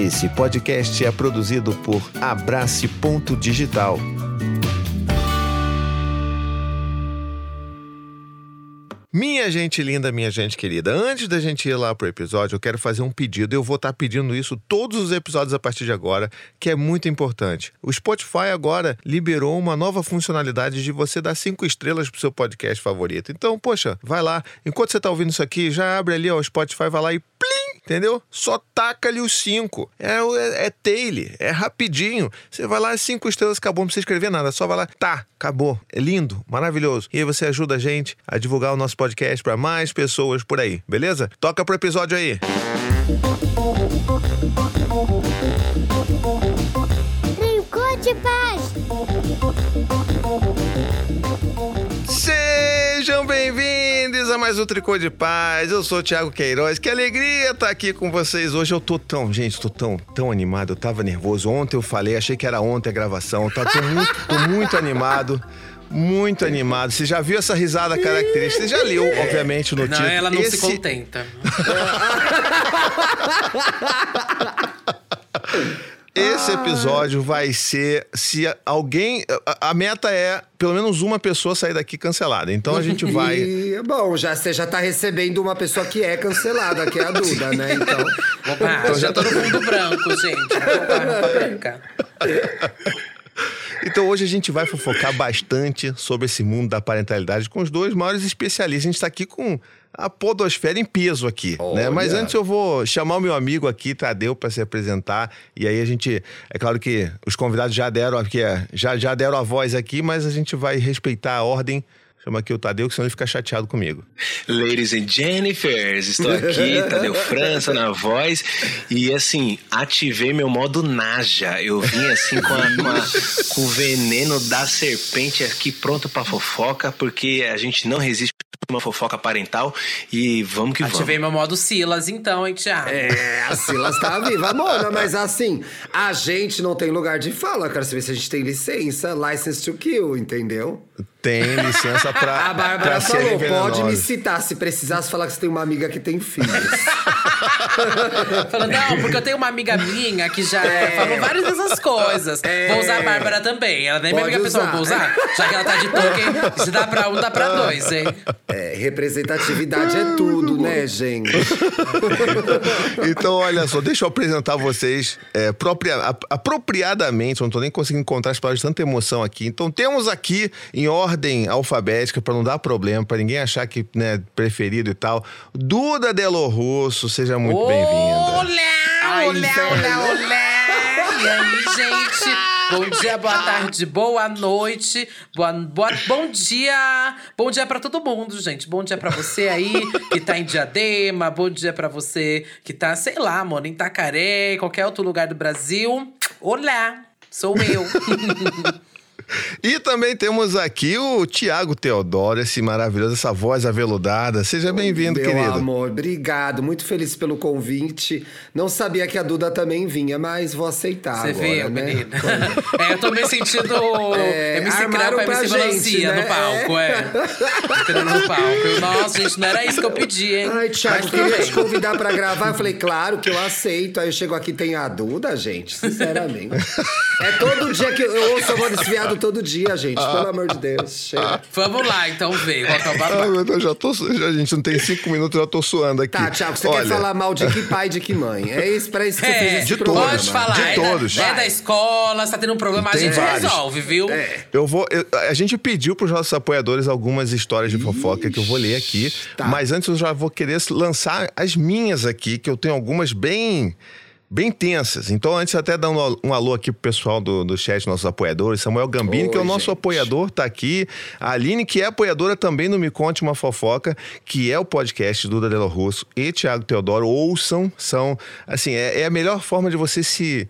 Esse podcast é produzido por Abrace Ponto Digital. Minha gente linda, minha gente querida, antes da gente ir lá pro episódio, eu quero fazer um pedido. Eu vou estar pedindo isso todos os episódios a partir de agora, que é muito importante. O Spotify agora liberou uma nova funcionalidade de você dar cinco estrelas pro seu podcast favorito. Então, poxa, vai lá. Enquanto você tá ouvindo isso aqui, já abre ali ó, o Spotify, vai lá e plim, entendeu? Só taca-lhe os cinco. É, é, é tail, é rapidinho. Você vai lá, cinco estrelas, acabou, não precisa escrever nada. Só vai lá, tá, acabou. É lindo, maravilhoso. E aí você ajuda a gente a divulgar o nosso podcast para mais pessoas por aí, beleza? Toca pro episódio aí. Trincou mais um Tricô de Paz. Eu sou o Thiago Queiroz. Que alegria estar aqui com vocês hoje. Eu tô tão, gente, tô tão, tão animado. Eu tava nervoso. Ontem eu falei, achei que era ontem a gravação. Tá, tô, muito, tô muito animado. Muito animado. Você já viu essa risada característica? Você já leu, obviamente, no Não, título. ela não Esse- se contenta. Esse episódio vai ser se alguém. A, a meta é pelo menos uma pessoa sair daqui cancelada. Então a gente vai. E, bom, já, você já tá recebendo uma pessoa que é cancelada, que é a Duda, né? Então. Ah, já tô no fundo branco, gente. Branca. Então hoje a gente vai fofocar bastante sobre esse mundo da parentalidade com os dois maiores especialistas. A gente está aqui com a podosfera em peso aqui, né? Mas antes eu vou chamar o meu amigo aqui, Tadeu, para se apresentar. E aí a gente, é claro que os convidados já deram aqui, é, já, já deram a voz aqui, mas a gente vai respeitar a ordem. Chama aqui o Tadeu, que senão ele fica chateado comigo. Ladies and Jennifers, estou aqui, Tadeu França na voz. E assim, ativei meu modo Naja. Eu vim assim com, a- com a- com o veneno da serpente aqui pronto pra fofoca, porque a gente não resiste a uma fofoca parental. E vamos que Ativei vamos. meu modo Silas, então, hein, Thiago? É, a Silas tá viva, Mona, mas assim, a gente não tem lugar de fala. Quero saber se a gente tem licença, license to kill, entendeu? Tem licença pra. A Bárbara pra falou: pode me citar se precisasse falar que você tem uma amiga que tem filhos. Falando, não, porque eu tenho uma amiga minha que já É. falou várias dessas coisas. É. Vou usar a Bárbara também. Ela nem é minha amiga pessoal, vou usar. usar. Já que ela tá de token, se dá pra um, dá pra dois, hein? É, representatividade é tudo, né, gente? Então, olha só, deixa eu apresentar vocês é, propria- apropriadamente. Eu não tô nem conseguindo encontrar as palavras de tanta emoção aqui. Então, temos aqui em ordem alfabética, para não dar problema, para ninguém achar que né, preferido e tal. Duda Delo Russo, seja muito bem-vinda. Olá, Ai, olá, olá, velho. olá. E aí, gente? Bom dia, boa tarde, boa noite, boa, boa, bom dia. Bom dia pra todo mundo, gente. Bom dia pra você aí que tá em Diadema, bom dia pra você que tá, sei lá, mano, em Itacaré, qualquer outro lugar do Brasil. Olá, sou eu. E também temos aqui o Tiago Teodoro, esse maravilhoso, essa voz aveludada. Seja bem-vindo, Meu querido. amor, obrigado. Muito feliz pelo convite. Não sabia que a Duda também vinha, mas vou aceitar Você agora, viu, né? menina? É, eu tô me sentindo É, MC pra MC Melancia né? no palco, é. Entrando no palco. Nossa, gente, não era isso que eu pedi, hein? Ai, tudo queria te convidar pra gravar. Eu falei, claro que eu aceito. Aí eu chego aqui, tem a Duda, gente, sinceramente. é todo dia que eu, ouço a voz desse viado todo dia, gente. Pelo amor de Deus. Chega. Vamos lá, então, ver qual que é o Ai, babado. meu Deus, já tô, já, gente, não tem cinco minutos, eu já tô suando aqui. Tá, Thiago, você Olha, quer falar mal de que pai, de que mãe? É isso, pra isso que você fez É, esse de programa. pode falar. De é todos. Da, é Vai. da escola, você tá tendo um problema, a Tem gente vários. resolve, viu? É. Eu vou. eu- a gente pediu para os nossos apoiadores algumas histórias de fofoca que eu vou ler aqui. tá. Mas antes eu já vou querer lançar as minhas aqui, que eu tenho algumas bem. Bem tensas. Então, antes, até dar um, um alô aqui pro pessoal do, do chat, nossos apoiadores. Samuel Gambini, que é o Oi, nosso gente. apoiador, tá aqui. A Aline, que é apoiadora também no Me Conte Uma Fofoca, que é o podcast Duda Delo Russo e Thiago Teodoro. Ouçam, são. Assim, é, é a melhor forma de você se-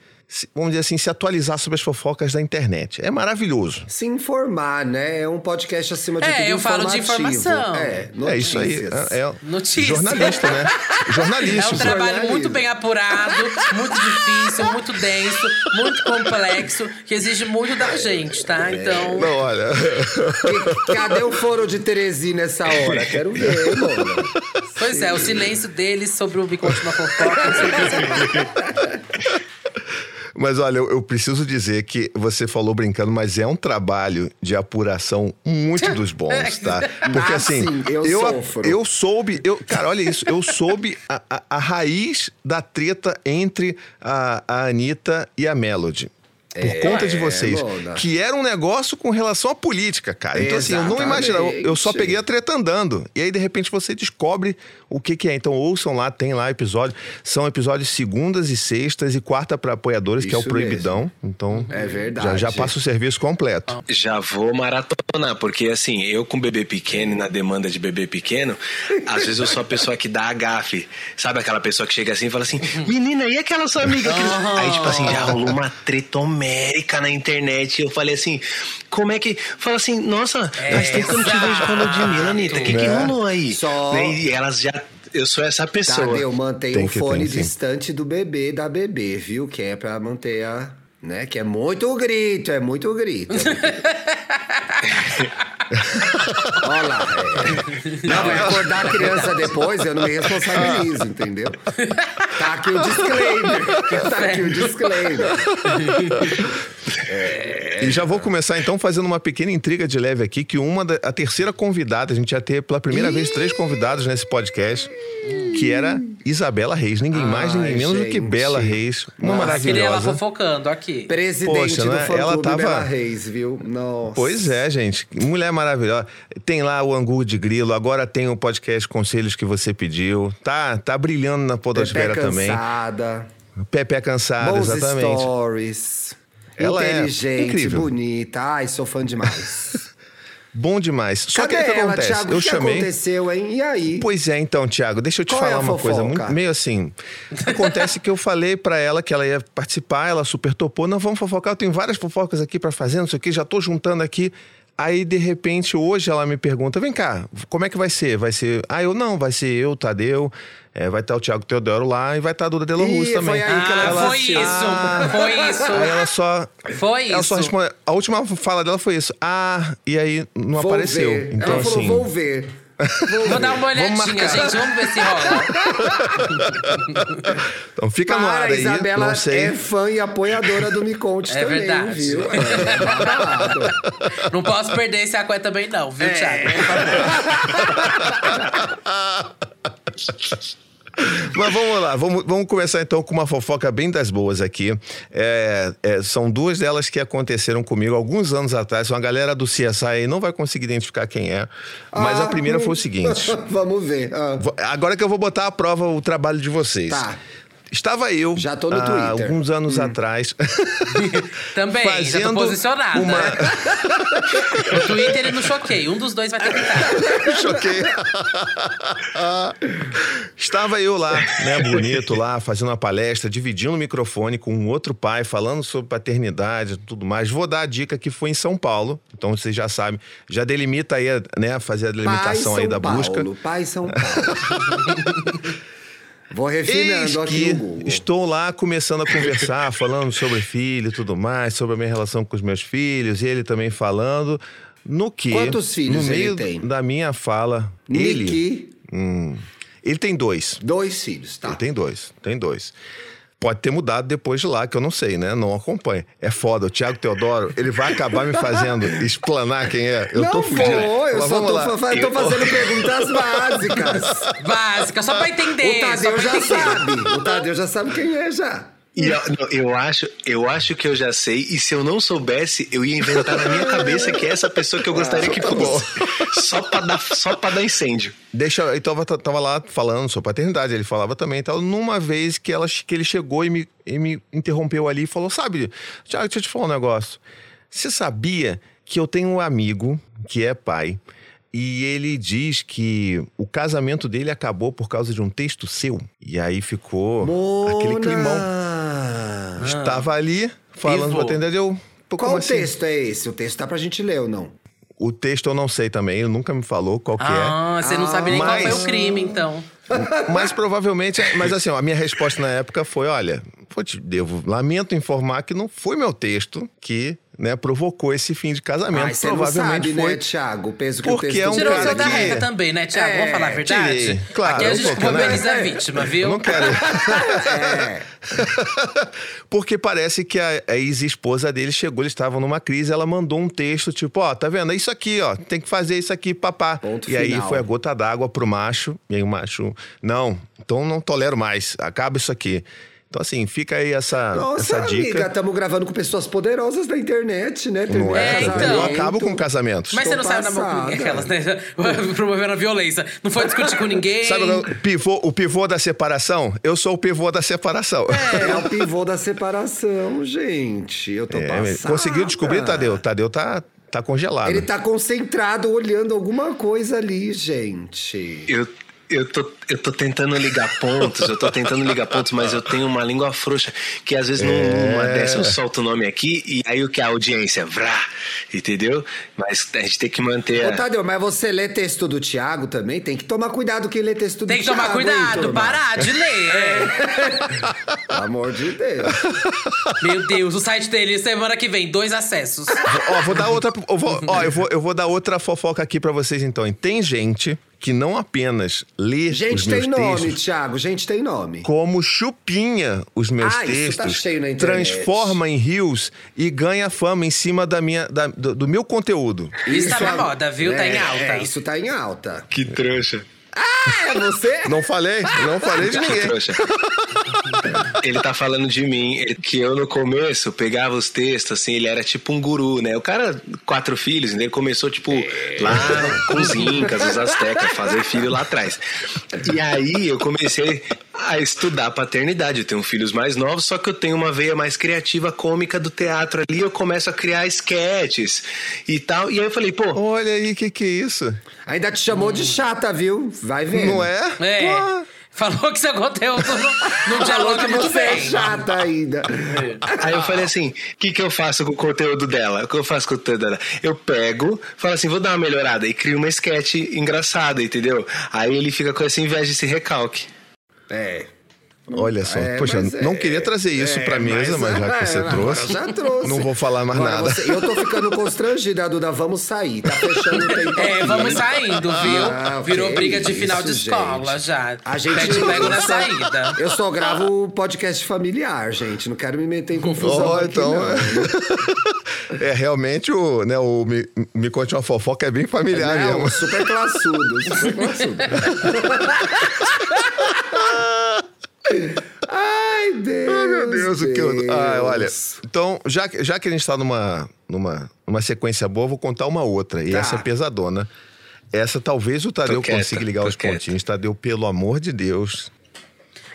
Vamos dizer assim, se atualizar sobre as fofocas da internet. É maravilhoso. Se informar, né? É um podcast acima de É, tudo eu falo de informativo. informação. É, É isso aí. notícias. É, é Notícias. jornalista, né? É Jornalista. um trabalho jornalismo. muito bem apurado, muito difícil, muito denso, muito complexo, que exige muito da gente, tá? Então. Não, olha. Que- Cadê o foro de Teresina nessa hora? Quero ver, mano. Pois é, o silêncio deles sobre o Me Conte Uma Fofoca. Mas olha, eu, eu preciso dizer que você falou brincando, mas é um trabalho de apuração muito dos bons, tá? Porque Ah, assim, sim, eu eu, eu soube, eu, cara, olha isso, eu soube a, a, a raiz da treta entre a, a Anitta e a Melody. Por conta de é, vocês. Mona. Que era um negócio com relação à política, cara. Então, assim, eu não imaginava. Eu só Exatamente. peguei a treta andando. E aí, de repente, você descobre o que, que é. Então, ouçam lá, tem lá episódio. São episódios segundas e sextas e quarta para apoiadores, que é o Isso Proibidão. Então, É verdade. Já, já passa o serviço completo. Já vou maratonar, porque assim, eu com bebê pequeno e na demanda de bebê pequeno, às vezes eu sou a pessoa que dá a gafe. Sabe aquela pessoa que chega assim e fala assim, menina, e aquela sua amiga? que não-" Aí, tipo assim, já rolou uma treta homérica na internet. Eu falei assim, como é que. Fala assim, nossa, faz tempo que eu não te vejo com a Ludmilla, Anitta. O que, que É. rolou aí? Só- Né, E elas já. Eu sou essa pessoa. Tadeu, mantém Tem o fone ter, sim. distante do bebê da bebê, viu? Que é pra manter a. Né? Que é muito grito, é muito grito. Olha lá. é. Não, vai acordar a criança depois, eu não me responsabilizo, entendeu? Tá aqui o disclaimer. Tá aqui o disclaimer. E já vou começar então fazendo uma pequena intriga de leve aqui, que uma da, a terceira convidada, a gente ia ter pela primeira vez três convidados nesse podcast, que era Isabela Reis, ninguém mais, ninguém menos do que. Bela Reis, uma Nossa, Queria ela maravilhosa. fofocando aqui. Presidente Poxa, do né? fã Ela tava- Bela Reis, viu? Nossa. Pois é, gente. Mulher maravilhosa. Tem lá o Angu de Grilo, agora tem o podcast Conselhos que você pediu. Tá, tá brilhando na Pepe podosfera também. cansada. Pepe é cansada, Bons exatamente. stories. Ela é inteligente, incrível. bonita. Ai, sou fã demais. Bom demais. Só Cadê que o que ela, acontece? Thiago? eu o que chamei. aconteceu, hein? E aí? Pois é, então, Thiago, deixa eu te Qual é falar a uma coisa muito, meio assim. Acontece que eu falei pra ela que ela ia participar, ela super topou. Não, vamos fofocar, eu tenho várias fofocas aqui pra fazer, não sei o que, já tô juntando aqui. Aí, de repente, hoje ela me pergunta: vem cá, como é que vai ser? Vai ser. Ah, eu não, vai ser eu, Tadeu, é, vai estar o Thiago Teodoro lá e vai estar a Duda Delo Russo também. foi aí que ela Ah, foi assistiu. isso. Foi isso. Aí ela só. Foi Ela só isso. responde. A última fala dela foi isso. Ah, e aí não Vou apareceu. ver. Então, ela falou, assim. vou ver. Vou dar uma olhadinha, gente. Vamos ver se rola. Então fica no Para, ar a aí. Isabela não sei. é fã e apoiadora do Me Conte É também, verdade. viu? É babado. Não posso perder esse aqué também, não, viu, É. Thiago? Mas vamos lá, vamos, vamos começar então com uma fofoca bem das boas aqui. É, é, são duas delas que aconteceram comigo alguns anos atrás. Uma galera do CSI aí não vai conseguir identificar quem é. Mas Ah, a primeira foi o seguinte. Vamos ver. Ah. Agora que eu vou botar à prova o trabalho de vocês. Tá. Estava eu, Já tô no há Twitter. Hum. alguns anos atrás, Também, já tô fazendo posicionada. uma... No Twitter e no Choquei. Um dos dois vai ter que estar. Choquei. Estava eu lá, né, bonito lá, fazendo uma palestra, dividindo o microfone com um outro pai, falando sobre paternidade e tudo mais. Vou dar a dica que foi em São Paulo, então vocês já sabem, já delimita aí, né, fazer a delimitação Pai aí São da Paulo, busca. Pai São Paulo. Vou refinando aqui estou lá começando a conversar, falando sobre filho e tudo mais, sobre a minha relação com os meus filhos, e ele também falando. No que, Quantos filhos no ele meio tem? da minha fala, ele, Niki, hum, ele tem dois. dois filhos, tá? Ele tem dois, tem dois. Pode ter mudado depois de lá, que eu não sei, né? Não acompanha. É foda. O Thiago Teodoro, ele vai acabar me fazendo explanar quem é. Eu não tô vou, fudido. eu Mas só tô, lá. fa- eu tô fazendo perguntas básicas. Básica, só pra entender. O Tadeu já entender. sabe. O Tadeu já sabe quem é já. E eu, não, eu acho, eu acho que eu já sei, e se eu não soubesse, eu ia inventar na minha cabeça que é essa pessoa que eu gostaria que tá fosse. Só pra dar, só pra dar incêndio. Deixa, eu tava, tava lá falando sobre paternidade, ele falava também e tal. Numa vez que, ela, que ele chegou e me, e me interrompeu ali e falou: Sabe, Thiago, deixa eu te falar um negócio. Você sabia que eu tenho um amigo que é pai e ele diz que o casamento dele acabou por causa de um texto seu? E aí ficou aquele climão. Estava ali falando Pivô. pra atender, eu. pô, Qual como o assim? texto é esse? O texto tá pra gente ler ou não? O texto eu não sei também, ele nunca me falou qual que é. Ah, você não sabe nem qual Mas- foi o crime, então. Mas provavelmente. Mas assim, ó, a minha resposta na época foi: olha, vou te devo, lamento informar que não foi meu texto que né, provocou esse fim de casamento. Ai, você não Provavelmente sabe, foi né, Thiago? O peso que Porque o texto é um Tirou cara da que- reta também, né, Thiago? Vamos É, falar a verdade? tirei. Claro, Aqui a um gente pouco, né? mobiliza a vítima, viu? Eu não quero. É. Porque parece que a, a ex-esposa dele chegou, eles estavam numa crise, ela mandou um texto, tipo, ó, tá vendo? É isso aqui, ó, tem que fazer isso aqui, papá. Ponto e aí final. foi a gota d'água pro macho, e aí o macho, não, então não tolero mais, acaba isso aqui. Então, assim, fica aí essa, Nossa, essa dica. amiga, estamos gravando com pessoas poderosas da internet, né? Não é, É, então. Eu acabo com casamentos. Mas você não Tô saiu na mão com passada. ninguém, aquelas, né? Promovendo a violência. Não foi discutir com ninguém. Sabe o pivô, o pivô da separação? Eu sou o pivô da separação. É o pivô da separação, gente. Eu tô É, passada. conseguiu descobrir, Tadeu? Tadeu tá, tá congelado. Ele tá concentrado olhando alguma coisa ali, gente. Eu, eu, tô, eu tô tentando ligar pontos, eu tô tentando ligar pontos, mas eu tenho uma língua frouxa, que às vezes num- numa dessa eu solto o nome aqui, e aí o que a audiência, vrá, entendeu? Mas a gente tem que manter Ô. Tadeu, mas você lê texto do Thiago também? Tem que tomar cuidado quem lê texto do Tem que Thiago. tomar cuidado, parar de ler. Pelo amor de Deus. Meu Deus, o site dele, semana que vem, dois acessos. Ó, vou dar outra. Eu vou, ó, eu vou, eu vou dar outra fofoca aqui pra vocês então. E Tem gente que não apenas lê os Gente meus tem nome, textos, Thiago. Gente tem nome. como chupinha os meus Ah, isso tá textos, cheio na internet. transforma em rios e ganha fama em cima da minha, da- do, do meu conteúdo. Isso tá na é- moda, viu? Tá em alta. É, isso tá em alta. Que trouxa. Ah, é você? Não falei, não falei de ninguém. trouxa. Ele tá falando de mim, ele- que eu no começo pegava os textos, assim, ele era tipo um guru, né? O cara, quatro filhos, né? ele começou, tipo, lá com os incas, os astecas, fazer filho lá atrás. E aí eu comecei a estudar paternidade. Eu tenho filhos mais novos, só que eu tenho uma veia mais criativa, cômica do teatro ali, eu começo a criar esquetes e tal. E aí eu falei, pô, Olha aí, o que, que é isso? Ainda te chamou de chata, viu? Vai ver. Não é? É. Pô, Falou que seu conteúdo não, não dialoga que muito você é chata ainda. Aí eu falei assim: o que, que eu faço com o conteúdo dela? O que eu faço com o conteúdo dela? Eu pego, falo assim, vou dar uma melhorada e crio uma sketch engraçada, entendeu? Aí ele fica com essa inveja desse recalque. É. Olha só, É, poxa, mas é- não queria trazer isso é, pra mesa, mas, já que é, você trouxe, Já trouxe. não vou falar mais Agora nada. você- eu tô ficando constrangida, Duda. Vamos sair. Tá fechando o tempo. É, aqui. vamos saindo, viu? Ah, Virou briga de final de isso, escola gente. já. A gente Pede pego na saída. Eu só gravo podcast familiar, gente. Não quero me meter em confusão Ó, aqui, então, não. É, realmente o, né, o me, me conte uma fofoca é bem familiar Não, mesmo. super classudo. Super classudo. Ai, Deus. Ai, meu Deus, o que eu. Ah, olha. Deus. Então, já, que- já que a gente tá numa, numa, numa sequência boa, eu vou contar uma outra. E Tá. essa é pesadona. Essa talvez o Tadeu quieta, consiga ligar os quieta. pontinhos. Tadeu, pelo amor de Deus.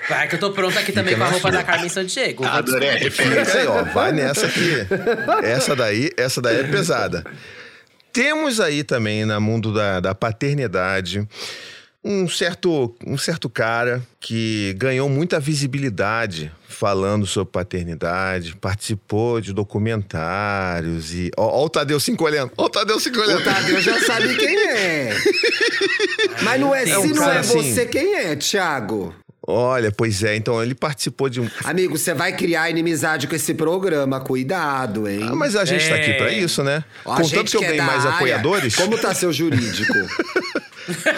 Vai que eu tô pronta aqui também com a na roupa da Carmen Sandiego. Vou Adorei a referência. Fica aí, ó. Vai nessa aqui. Essa daí, essa daí é pesada. Temos aí também, no mundo da, da paternidade, um certo, um certo cara que ganhou muita visibilidade falando sobre paternidade, participou de documentários e. Ó, ó o Tadeu se encolhendo. Ó o Tadeu se encolhendo. O Tadeu já sabe quem é. Mas não é, É se um não é assim. você, quem é, Thiago? Olha, pois é. Então ele participou de um. Amigo, você vai criar inimizade com esse programa. Cuidado, hein? Ah, mas a gente tá aqui pra isso, né? Ó, Contanto que eu é ganhei da mais área. apoiadores, Como tá seu jurídico?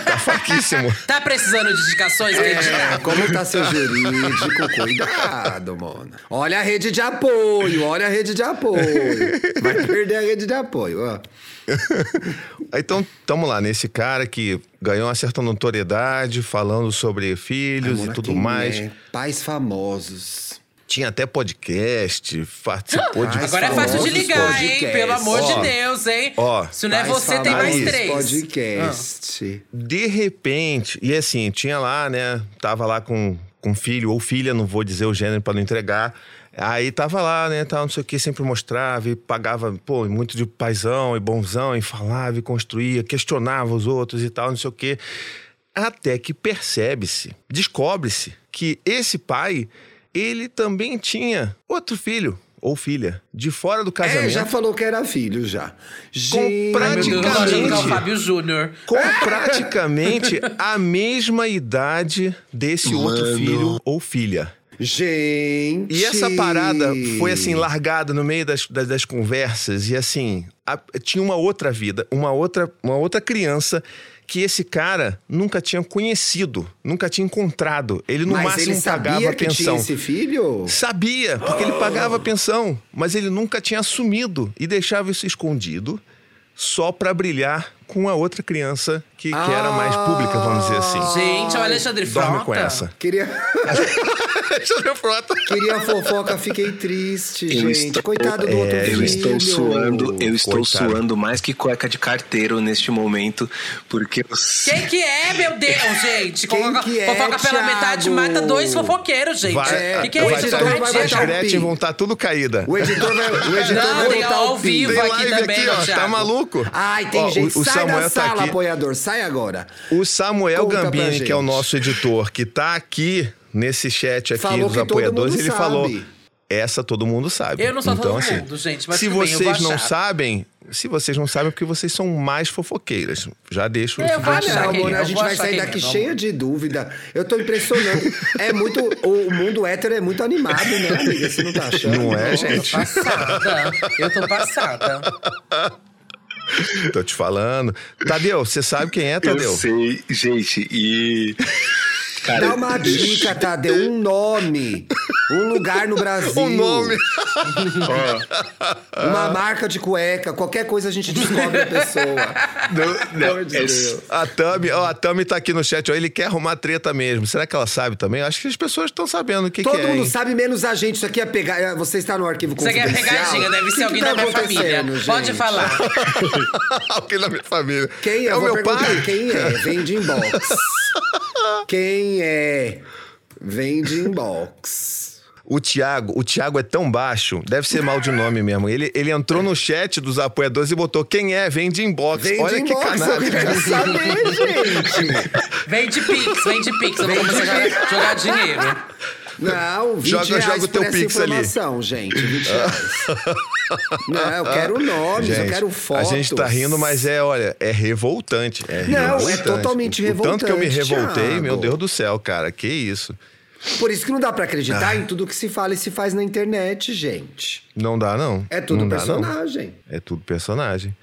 tá fraquíssimo. Tá precisando de indicações, É, como tá seu jurídico? Cuidado, mano. Olha a rede de apoio, olha a rede de apoio. Vai perder a rede de apoio, ó. Então, tamo lá, nesse cara que ganhou uma certa notoriedade falando sobre filhos Amor, e tudo mais. é? Pais famosos. Tinha até podcast, participou de Pais Agora é fácil de ligar, hein? podcast. Pelo amor Ó, de Deus, hein? ó, Se não é você, tem mais três. Podcast. De repente, e assim, tinha lá, né? Tava lá com, com filho ou filha, não vou dizer o gênero pra não entregar. Aí tava lá, né, tal, não sei o que, sempre mostrava e pagava, pô, muito de paizão e bonzão e falava e construía, questionava os outros e tal, não sei o que. Até que percebe-se, descobre-se que esse pai, ele também tinha outro filho ou filha de fora do casamento. É, já falou que era filho, já. Gente, Ai, meu Deus, Praticamente. Fábio Júnior. com praticamente a mesma idade desse outro Mano. filho ou filha. Gente. E essa parada foi assim, largada no meio das, das, das conversas, e assim, a- tinha uma outra vida, uma outra, uma outra criança que esse cara nunca tinha conhecido, nunca tinha encontrado. Ele no Mas máximo ele pagava que tinha pensão. esse filho? Sabia, porque ele pagava a pensão, mas ele nunca tinha assumido e deixava isso escondido só pra brilhar com a outra criança que, que era mais pública, vamos dizer assim. Gente, o Alexandre Dorme Frota. com essa. Queria, Alexandre Frota. queria fofoca, fiquei triste, Eu gente. estou- Coitado do outro É, filho. Eu estou suando, eu estou Coitado. suando mais que cueca de carteiro neste momento, porque eu Quem que é, meu Deus, gente? Quem Fofoca, que é, fofoca pela metade mata dois fofoqueiros, gente. Vai, que que é isso? editor tá- vai as botar o Gretchen vão estar tudo caída. O editor vai, o editor Não, vai tem botar ao o vivo Tem aqui live também, aqui, ó. Tá maluco? Ai, tem Ó, gente. Samuel da tá sala, aqui. apoiador. Sai agora. O Samuel Conta Gambini, que é o nosso editor, que tá aqui nesse chat aqui Falou dos apoiadores, ele sabe. falou. Essa todo mundo sabe. Eu não sou então, todo assim, mundo, gente, mas se eu vocês não sabem, se vocês não sabem, é porque vocês são mais fofoqueiras. Já deixo Eu isso vou achar. Não, quem amor, a eu gente vai sair daqui vamos. cheia de dúvida. Eu tô impressionando. É muito. O mundo hétero é muito animado, né, amiga? Você não tá achando? Não é, Eu gente? tô passada. Eu tô passada. Tô te falando. Tadeu, você sabe quem é, Eu Tadeu? sei, gente, e. Cara, Dá uma dica, Tadeu. Um nome. Um lugar no Brasil. O nome. Uma marca de cueca. Qualquer coisa a gente descobre a pessoa. não, Pelo não, amor de é- Deus. A Tami, ó, a Tami tá aqui no chat, ó, ele quer arrumar treta mesmo. Será que ela sabe também? Acho que as pessoas estão sabendo o que, Todo que é. mundo hein? sabe, menos a gente. Isso aqui é pegar. Você está no arquivo Você quer confidencial. pegadinha, deve ser alguém que da tá minha família. acontecendo, Pode gente? falar. Alguém da minha família. Quem é? É o meu pai. quem é. Vem de inbox. quem é? Vem de inbox. O Thiago, o Thiago é tão baixo, deve ser mal de nome mesmo. Ele, ele entrou no chat dos apoiadores e botou quem é, vem de inbox. Vem Olha que inbox. Eu canalha. quero saber, gente. Vem de Pix, vem de Pix. Eu vou começar a jogar dinheiro. Não, 20 Joga- joga o teu Pix ali. informação, gente. 20 reais. Não, eu quero nomes, eu Gente, quero fotos. A gente tá rindo, mas é, olha, é revoltante. É Não, é revoltante. totalmente O- o Tanto que eu me revoltante, revoltei, Thiago. meu Deus do céu, cara, que isso. Por isso que não dá pra acreditar Ah. em tudo que se fala e se faz na internet, gente. Não dá, não. É tudo não dá, não. personagem. É tudo personagem.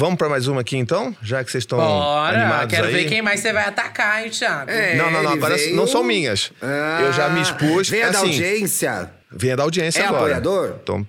Vamos pra mais uma aqui, então? Já que vocês estão Bora, animados quero aí. ver quem mais você vai atacar, hein, Thiago? É, Não, não, não, agora veio- não são minhas. Eu já me expus, Vem a da assim, audiência. Vem da audiência É agora. apoiador? Então,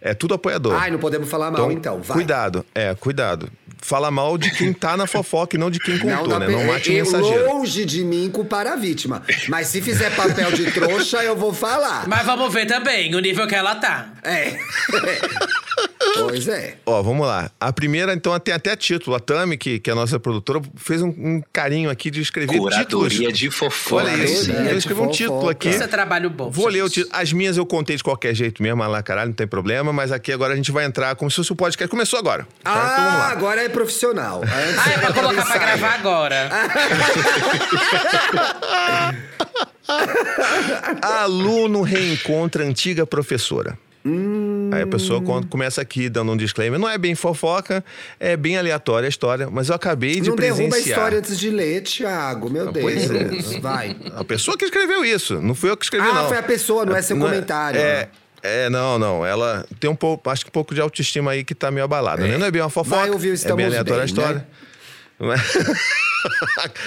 é tudo apoiador. Ai, não podemos falar mal, então. Vai. Cuidado, é, cuidado. Fala mal de quem tá na fofoca e não de quem contou, dá né? pra- Não mate eu- mensageiro. Longe de mim culpar a vítima. Mas se fizer papel de trouxa, eu vou falar. Mas vamos ver também o nível que ela tá. É. pois é. Ó, vamos lá. A primeira, então, tem até título. A Tami, que, que é a nossa produtora, fez um, um carinho aqui de escrever Curadoria títulos. de fofoca. Olha isso, Curadoria eu escrevi um título aqui. Isso é trabalho bom. Vou ler o gente. título. As minhas eu contei de qualquer jeito mesmo, lá caralho, não tem problema. Mas aqui agora a gente vai entrar como se fosse o podcast. Começou agora. tá? Então vamos Ah, lá. agora é profissional. Antes Ah, é pra colocar pra gravar agora. Aluno reencontra antiga professora. Hum. Aí a pessoa quando começa aqui dando um disclaimer. Não é bem fofoca, é bem aleatória a história, mas eu acabei de Não derruba a presenciar. história antes de ler, Thiago. Meu Deus. pois é. Vai. A pessoa que escreveu isso, não fui eu que escrevi, Ah, não. foi a pessoa, não é seu comentário. É, é, não, não. Ela tem um pouco, acho que um pouco de autoestima aí que tá meio abalada, né? Não é bem uma fofoca, Vai ouvir é bem aleatória a Bem, história. né? Não é?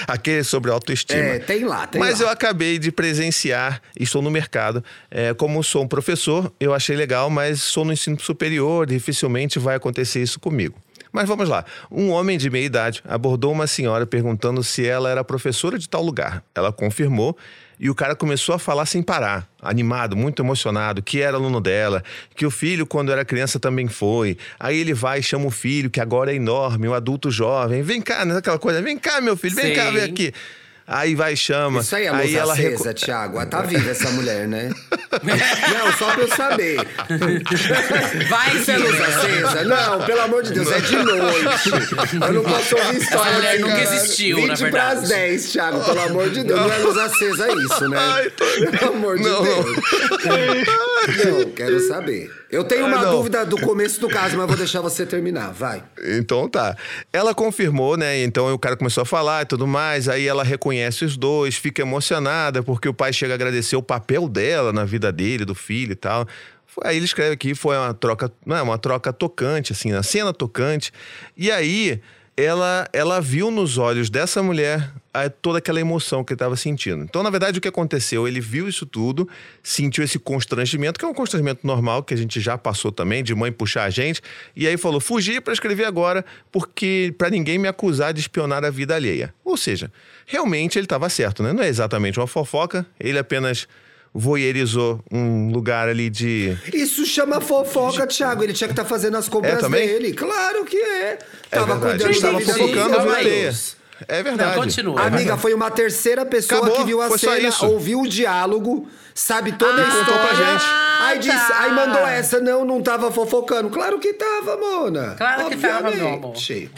Aquele sobre autoestima. É, tem lá, tem Mas lá. eu acabei de presenciar, e estou no mercado. É, como sou um professor, eu achei legal, mas sou no ensino superior, dificilmente vai acontecer isso comigo. Mas vamos lá. Um homem de meia idade abordou uma senhora perguntando se ela era professora de tal lugar. Ela confirmou e o cara começou a falar sem parar, animado, muito emocionado, que era aluno dela, que o filho, quando era criança, também foi. Aí ele vai e chama o filho, que agora é enorme, um adulto jovem. Vem cá, né? aquela coisa, vem cá, meu filho, vem cá, Sim. vem aqui. Aí vai chama. Isso aí é luz aí ela acesa, reco- Thiago. Ah, Tá viva essa mulher, né? Não, só pra eu saber. Vai, Isso é luz acesa? Não, pelo amor de Deus, é de noite. Eu não posso ouvir história. mulher assim, nunca cara. existiu, 20 na verdade. pras 10, Thiago, pelo amor de Deus. Não é luz acesa isso, né? Ai, tô- Pelo amor de Não, não. Deus. Não, quero saber. Eu tenho uma não. dúvida do começo do caso, mas vou deixar você terminar. Vai. Então tá. Ela confirmou, né? Então o cara começou a falar e tudo mais. Aí ela reconhece os dois, fica emocionada porque o pai chega a agradecer o papel dela na vida dele, do filho e tal. Aí ele escreve aqui, foi uma troca, não é, uma troca tocante, assim, a cena tocante. E aí ela, ela viu nos olhos dessa mulher a- toda aquela emoção que ele estava sentindo. Então, na verdade, o que aconteceu? Ele viu isso tudo, sentiu esse constrangimento, que é um constrangimento normal, que a gente já passou também, de mãe puxar a gente, e aí falou: fugi para escrever agora, porque para ninguém me acusar de espionar a vida alheia. Ou seja, realmente ele estava certo, né? Não é exatamente uma fofoca, ele apenas voyeurizou um lugar ali de. Isso chama fofoca, Thiago. Ele tinha que estar fazendo as compras É, dele. Claro que é. É Tava verdade, cuidando da estava vida fofocando a É verdade. Não, continua. Amiga, foi uma terceira pessoa Acabou, que viu a cena, isso. ouviu o diálogo, sabe toda a E contou história. pra gente. Aí, disse, tá. aí mandou essa, não, não tava fofocando. Claro que tava, Mona. Claro que tava, meu amor. Obviamente.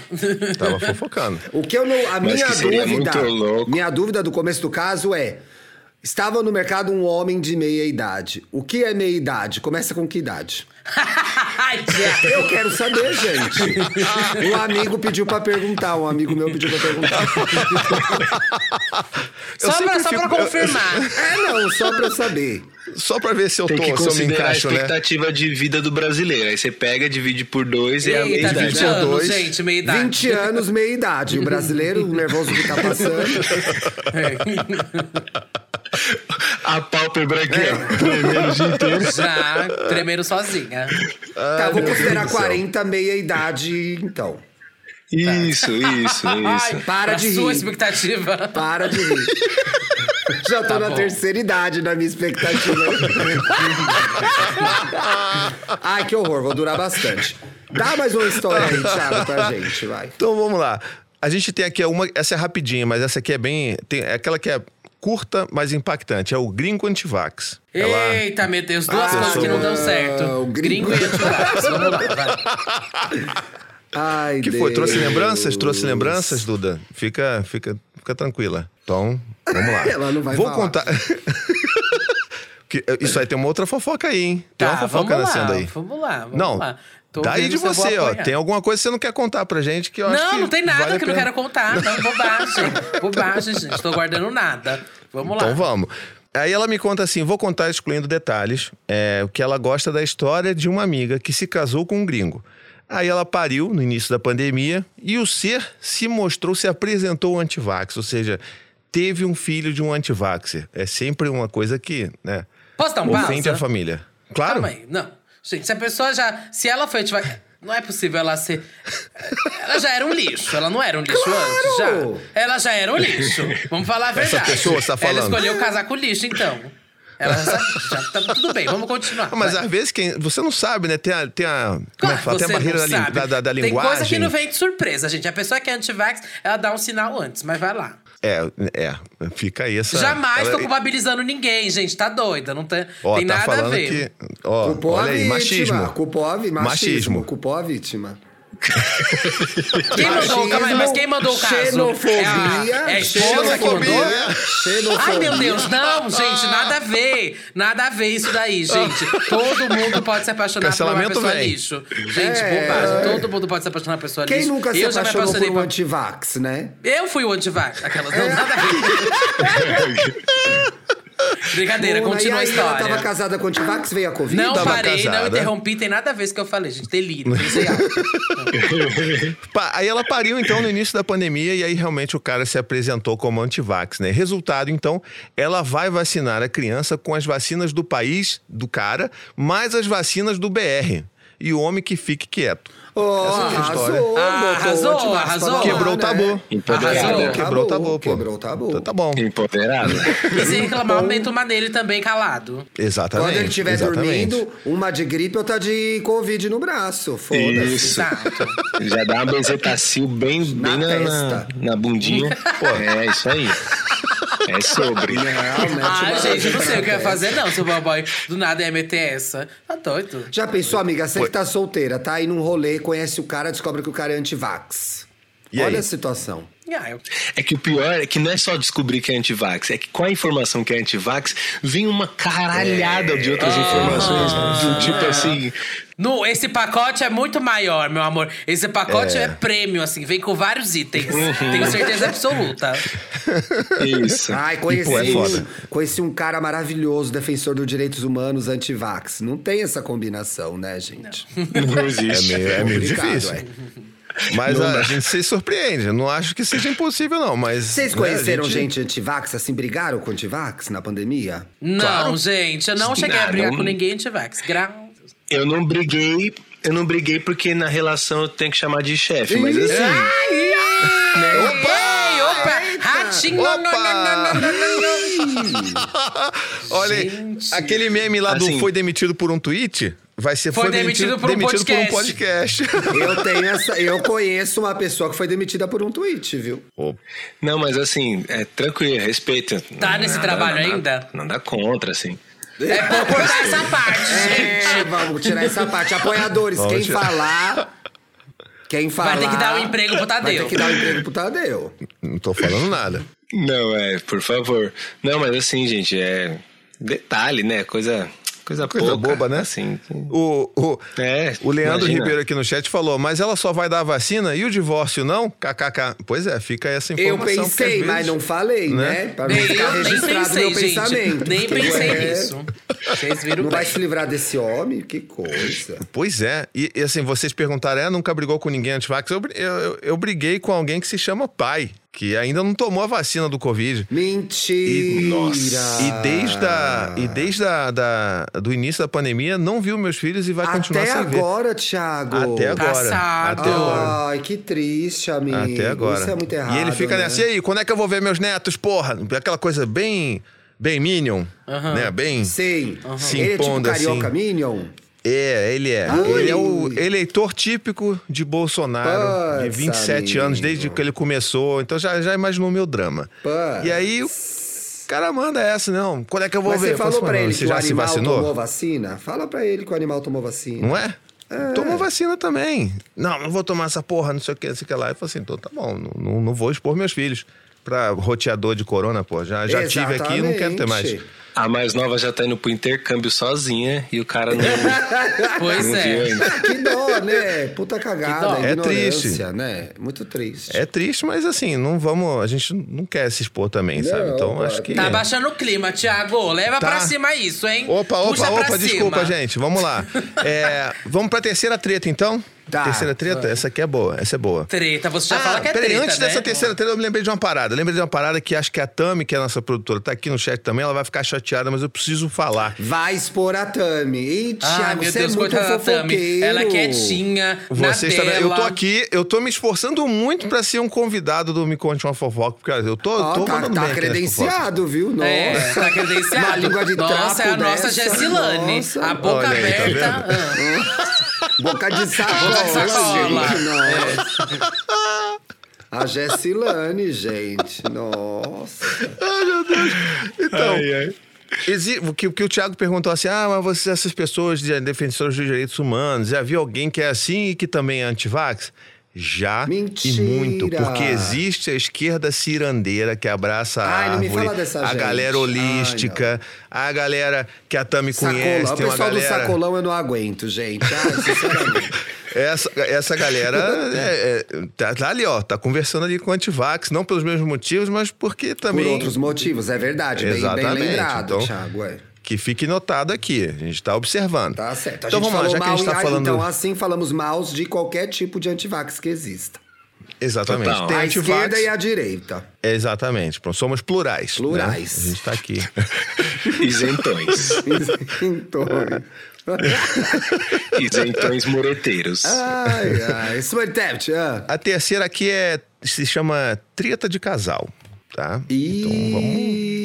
Tava fofocando. O que eu não. A Mas minha dúvida. muito louco. Minha dúvida do começo do caso é. Estava no mercado um homem de meia idade. O que é meia idade? Começa com que idade? Eu quero saber, gente. Um amigo pediu pra perguntar, um amigo meu pediu pra perguntar. Só, pra fico- confirmar. É, não, só pra saber. Só pra ver se eu Tem tô, que se eu me considerar encaixo, a né? expectativa de vida do brasileiro. Aí você pega, divide por dois e é a idade. 20 por anos, dois. gente, meia idade. 20 anos, meia idade. O brasileiro, o nervoso que tá passando. A pálpebra aqui, ó. Tremendo o dia inteiro. Já tremeram sozinha. Tá, vou considerar Deus do céu. 40 meia idade, então. Isso, isso, Ai, isso. Para na de sua rir. expectativa. Para de rir. Já tô Tá na bom. terceira idade na minha expectativa. Ai, que horror, vou durar bastante. Dá mais uma história aí, Thiago, pra gente, vai. Então vamos lá. A gente tem aqui uma. Essa é rapidinha, mas essa aqui é bem. Tem, é aquela que é curta, mas impactante. É o Gringo Antivax. Ela- Eita, meu Deus, duas Ah, coisas que não dão certo. o gringo. Gringo e antivax. Vamos lá, vai. Ai, que foi? Trouxe Deus. lembranças? Trouxe lembranças, Duda? Fica, fica, fica tranquila. Então, vamos lá. Ela não vai Vou falar. contar. Que, eh, Isso aí tem uma outra fofoca aí, hein? Tem Tá, uma fofoca vamos nascendo lá, aí. vamos lá, vamos não, lá. Tô daí de você, ó. Tem alguma coisa que você não quer contar pra gente que eu acho que Não, não tem nada vale que eu não quero contar. Não, bobagem. Bobagem, gente. Tô guardando nada. Vamos lá. Então vamos. Aí ela me conta assim, vou contar excluindo detalhes, é, que ela gosta da história de uma amiga que se casou com um gringo. Aí ela pariu no início da pandemia e o ser se mostrou, se apresentou antivax, ou seja, teve um filho de um antivaxer. É sempre uma coisa que, né, Posso dar um ofende pausa? a família. Claro. Calma aí. Não. Gente, se a pessoa já. Se ela foi antivax. Não é possível ela ser. Ela já era um lixo. Ela não era um lixo antes, Claro! já. Ela já era um lixo. Vamos falar a Essa verdade. pessoa está Ela falando. escolheu casar com lixo, então. Ela já, já tá tudo bem, vamos continuar. Ah, Mas vai. às vezes quem, você não sabe, né? Tem a, tem a, como Claro é Tem a barreira da, da, da, da Tem linguagem. coisa que não vem de surpresa, gente. A pessoa que é antivax, ela dá um sinal antes, mas vai lá. É, é, fica aí essa. Jamais ela- tô culpabilizando ninguém, gente. Tá doida, não tem, Ó, tem tá nada a ver. que. Ó, Culpou olha a aí, vítima. machismo. Culpou a machismo. Machismo. Culpou a vítima. Quem mandou, calma aí, mas quem mandou o caso? Xenofobia. É a, é a esposa que mandou? Xenofobia. Xenofobia. Ai, meu Deus, não, gente, nada a ver. Nada a ver isso daí, gente. Todo mundo pode se apaixonar por uma pessoa vem. lixo. Gente, É. bobagem. Todo mundo pode se apaixonar por uma pessoa Quem lixo. nunca se Eu já me apaixonou por apaixonei um por... antivax, né? Eu fui o antivax. Aquelas, não, nada a ver. Brincadeira, continua a e aí, Ela tava história. casada com antivax, veio a Covid? Não tava parei, não casada. interrompi, tem nada a ver com o que eu falei, gente. Delírio, Aí ela pariu, então, no início da pandemia, e aí realmente o cara se apresentou como antivax, né? Resultado, então, ela vai vacinar a criança com as vacinas do país do cara, mais as vacinas do BR. E o homem que fique quieto. Oh, é arrasou, Ah, arrasou, arrasou. Quebrou o né? tabu. Empoderado. Arrasou. Quebrou o tabu, pô. Quebrou o tabu. Então tá bom. Empoderado. E se reclamar, aumenta uma nele também, calado. Exatamente. Quando ele estiver dormindo, uma de gripe ou tá de Covid no braço. Foda-se. Isso. Exato. Já dá uma benzetacil bem, Na bem na, na, testa. na bundinha. Pô, é isso aí. É sobre. Não, uma gente, eu não sei o que eu ia fazer, testa. não. Se o boy do nada ia meter essa. Tá doido. Já pensou, amiga? Você que tá solteira, tá aí num rolê, conhece o cara, descobre que o cara é antivax. E Olha aí? a situação. Ah, É que o pior é que não é só descobrir que é antivax, é que com a informação que é antivax, vem uma caralhada de outras informações. De um tipo assim. No, esse pacote é muito maior, meu amor. Esse pacote é, É. prêmio, assim, vem com vários itens. Uhum. Tenho certeza absoluta. Isso. Ai, conheci, pô, é um, conheci um cara maravilhoso, defensor dos direitos humanos, antivax. Não tem essa combinação, né, gente? Não É existe. meio, é meio Complicado, difícil. é. Mas a, gente se surpreende. Eu não acho que seja impossível, não. Mas. Vocês né, conheceram a gente... antivax, assim, brigaram com antivax na pandemia? Não, Claro. gente, eu não cheguei a Ah, brigar não- com ninguém antivax. Graças. Eu não briguei. Eu não briguei porque na relação eu tenho que chamar de chefe, mas assim. Opa! Ratinho! Opa! não, não, não, não, não, não. Olha, Gente. aquele meme lá do Assim- foi demitido por um tweet, vai ser Foi demitido por um demitido por um podcast. Eu tenho essa. Eu conheço uma pessoa que foi demitida por um tweet, viu? Não, mas assim, é tranquilo, respeito. Tá nesse Nada- trabalho nada- ainda? Nada contra, assim. É bom cortar essa parte, É, gente. vamos tirar essa parte. Apoiadores, Vamos quem tirar. falar. Quem falar. Vai ter que dar um emprego pro Vai Tadeu. ter que dar um emprego pro Tadeu. Não tô falando nada. Não, é, por favor. Não, mas assim, gente, é. Detalhe, né? Coisa. Coisa, Coisa pouca, boba, né? Assim. O, o, É, o Leandro imagina. Ribeiro aqui no chat falou, mas ela só vai dar a vacina e o divórcio não? KKK. Pois é, fica essa Eu informação. às pensei, vezes- mas não falei, né? né? Pra não Nem, ficar eu nem registrado pensei, meu gente. pensamento. Nem pensei ué, nisso. Vocês viram Não bem. vai se livrar desse homem? Que coisa. Pois é. E, e assim, vocês perguntaram, é, nunca brigou com ninguém antivax? Eu, eu, eu, eu briguei com alguém que se chama pai, que ainda não tomou a vacina do Covid. Mentira! Nossa. E desde, a, e desde a, da, do início da pandemia, não viu meus filhos e vai continuar Até sem ver. agora, Thiago. Até agora. Passado. Até agora. Ai, que triste, amigo. Até agora. Isso é muito errado. E ele fica né? nessa, e aí, quando é que eu vou ver meus netos, porra? Aquela coisa bem, bem Minion, né? Bem... Sim. Se Ele é tipo impondo, carioca assim. Minion? É, ele é. Ai. Ele é o eleitor típico de Bolsonaro, de Puts, 27 amigo. anos, desde que ele começou. Então já, já imaginou o meu drama. Puts. E aí o cara manda essa, não. Quando é que eu vou Mas ver? você falou assim, pra "Mano, ele Você que o já se animal vacinou? tomou vacina? Fala pra ele que o animal tomou vacina. Não é? Tomou vacina também. Não, não vou tomar essa porra, não sei o que, não sei o que lá. Eu falei assim, então tá bom, não, não, não vou expor meus filhos pra roteador de corona, pô. Já, já tive aqui e não quero ter mais. A mais nova já tá indo pro intercâmbio sozinha e o cara não, Pois não viu é. ainda. Que dó, né? Puta Que cagada, dó. É triste. né? Muito triste. É triste, mas assim, não vamos. A gente não quer se expor também, sabe? Não, Então claro acho que. Tá baixando o clima, Thiago. Leva Tá. pra cima isso, hein? Opa, opa, Puxa pra opa, desculpa, gente. Vamos lá. É, vamos pra terceira treta, então? Tá. Terceira treta? Essa aqui é boa, essa é boa. Treta, você já ah, fala que é peraí, treta, antes né? dessa terceira treta, eu me lembrei de uma parada. Eu lembrei de uma parada que acho que a Tami, que é a nossa produtora, tá aqui no chat também, ela vai ficar chateada, mas eu preciso falar. Vai expor a Tami. Ih, Ah, Thiago, meu você Deus, é muito coitada da Tami. Ela é quietinha, Você na está, dela. eu tô aqui, eu tô me esforçando muito pra ser um convidado do Me Conte uma Fofoca, porque eu tô, Ó, tô tá, mandando tá bem credenciado, viu? Nossa. É, tá credenciado. Uma língua de Nossa, trapo é a nossa Gessilane. nossa. A boca Olha aí, tá aberta. vendo? ah. Boca de sacola, gente. Nossa. A Gessilane, gente. Nossa. Então, exi- o que, o que o Thiago perguntou assim: ah, mas você, essas pessoas de defensores dos direitos humanos, já viu alguém que é assim e que também é antivax? Já Mentira. e muito, porque existe a esquerda cirandeira que abraça a Ai, árvore, fala dessa a gente. galera Ai, holística, a galera que a Tami conhece, Sacolão. O tem uma pessoal do galera... sacolão eu não aguento, gente. Ai, sinceramente. Essa, essa galera é- é- tá, tá ali, ó, tá conversando ali com o antivax, não pelos mesmos motivos, mas porque também... Por outros motivos, é verdade. Bem, bem lembrado, então- Thiago. É. Que fique notado aqui, a gente tá observando. Tá certo. A então gente vamos lá, já que a gente mal, tá e- falando... Então, assim, falamos mal de qualquer tipo de antivax que exista. Exatamente. Total. Tem a antivax. esquerda e a direita. Exatamente. Pronto, somos plurais. né? Plurais. A gente tá aqui. Isentões. então, Isentões mureteiros. ai, ai. Smartap, ah. A terceira aqui é se chama treta de casal, tá? E...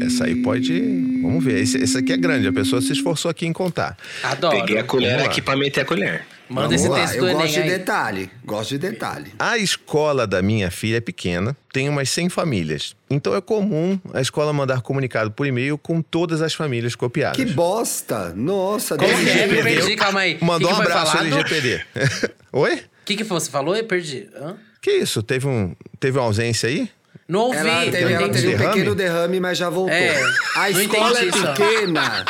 Essa aí pode. Vamos ver. Esse, esse aqui é grande, a pessoa se esforçou aqui em contar. Adoro. Peguei a colher aqui pra meter a colher. Manda Vamos esse lá, texto eu do Enem gosto de aí. detalhe. Gosto de detalhe. A escola da minha filha é pequena, tem umas 100 famílias. Então é comum a escola mandar comunicado por e-mail com todas as famílias copiadas. Que bosta! Nossa, Como que é? Me perdi, calma aí. Mandou que um que foi abraço? LGPD. Oi? O que, que você falou? Eu perdi. Hã? Que isso? Teve, um, teve uma ausência aí? Não ouvi, Ela não teve, ela teve um pequeno derrame, mas já voltou. É, a escola é pequena.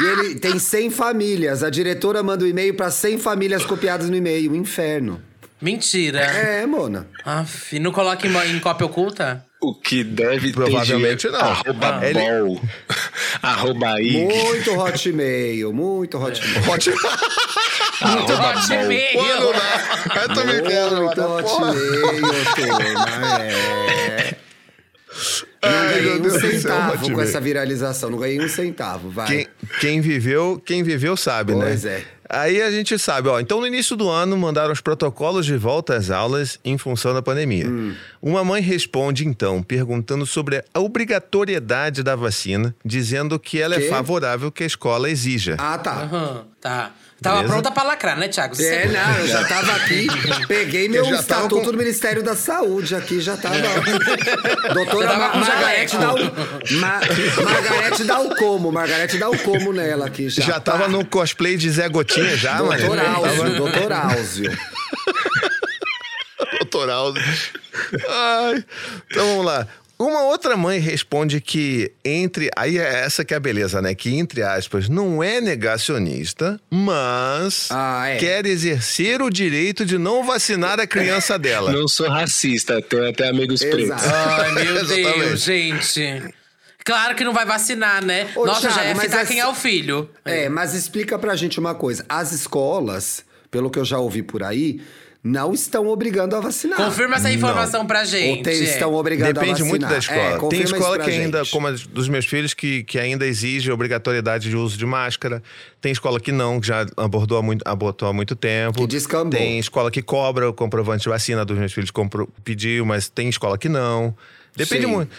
E ele tem 100 famílias. A diretora manda um e-mail pra 100 famílias copiadas no e-mail. Um inferno. Mentira. É, Mona. Aff, não coloca em, em cópia oculta? O que deve Provavelmente ter não. Arroba Ah. Ele- bol. arroba ig. Muito hotmail, muito hotmail. Hotmail. Muito hotmail. Dá. Eu também quero, Muito. Porra. hotmail, turma. É. Não Ai, ganhei um céu, centavo com essa viralização. Não ganhei um centavo, vai. Quem, quem viveu, quem viveu sabe, né? Pois é. Aí a gente sabe, ó. Então, no início do ano, mandaram os protocolos de volta às aulas em função da pandemia. Hum. Uma mãe responde, então, perguntando sobre a obrigatoriedade da vacina, dizendo que ela Quê? é favorável que a escola exija. Ah, tá. Aham, tá. Tava Beleza? pronta pra lacrar, né, Thiago? Você É, não, eu já tava aqui, peguei meu estatuto com- do Ministério da Saúde aqui, já tava. Doutora Já tava Ma com Margarete jaleco. Dal... Ma Margarete dá o como, Margarete dá o como nela aqui já. Já tava Pá. no cosplay de Zé Gotinha, já, mano. Doutor Áuzio, doutor Áuzio. Doutoral. Ai. Então vamos lá. Uma outra mãe responde que entre. Aí é essa que é a beleza, né? Que, entre aspas, não é negacionista, mas Ah, é. quer exercer o direito de não vacinar a criança dela. Não sou racista, tenho até amigos Exato. pretos. Ai, meu. Deus, gente. Claro que não vai vacinar, né? Ô, Nossa, já Thiago, ia mas fitar essa- quem é o filho. É, mas explica pra gente uma coisa. As escolas, pelo que eu já ouvi por aí, não estão obrigando a vacinar. Confirma essa informação pra gente. Ou tem- é. estão obrigados a Depende vacinar. muito da É, escola. Tem confirma isso escola que ainda, gente. como a dos meus filhos, que, que ainda exige obrigatoriedade de uso de máscara. Tem escola que não, que já abordou há muito, abortou há muito tempo. Que descambou. Tem escola que cobra o comprovante de vacina dos meus filhos, compro, pediu, mas tem escola que não. Depende Sim. muito.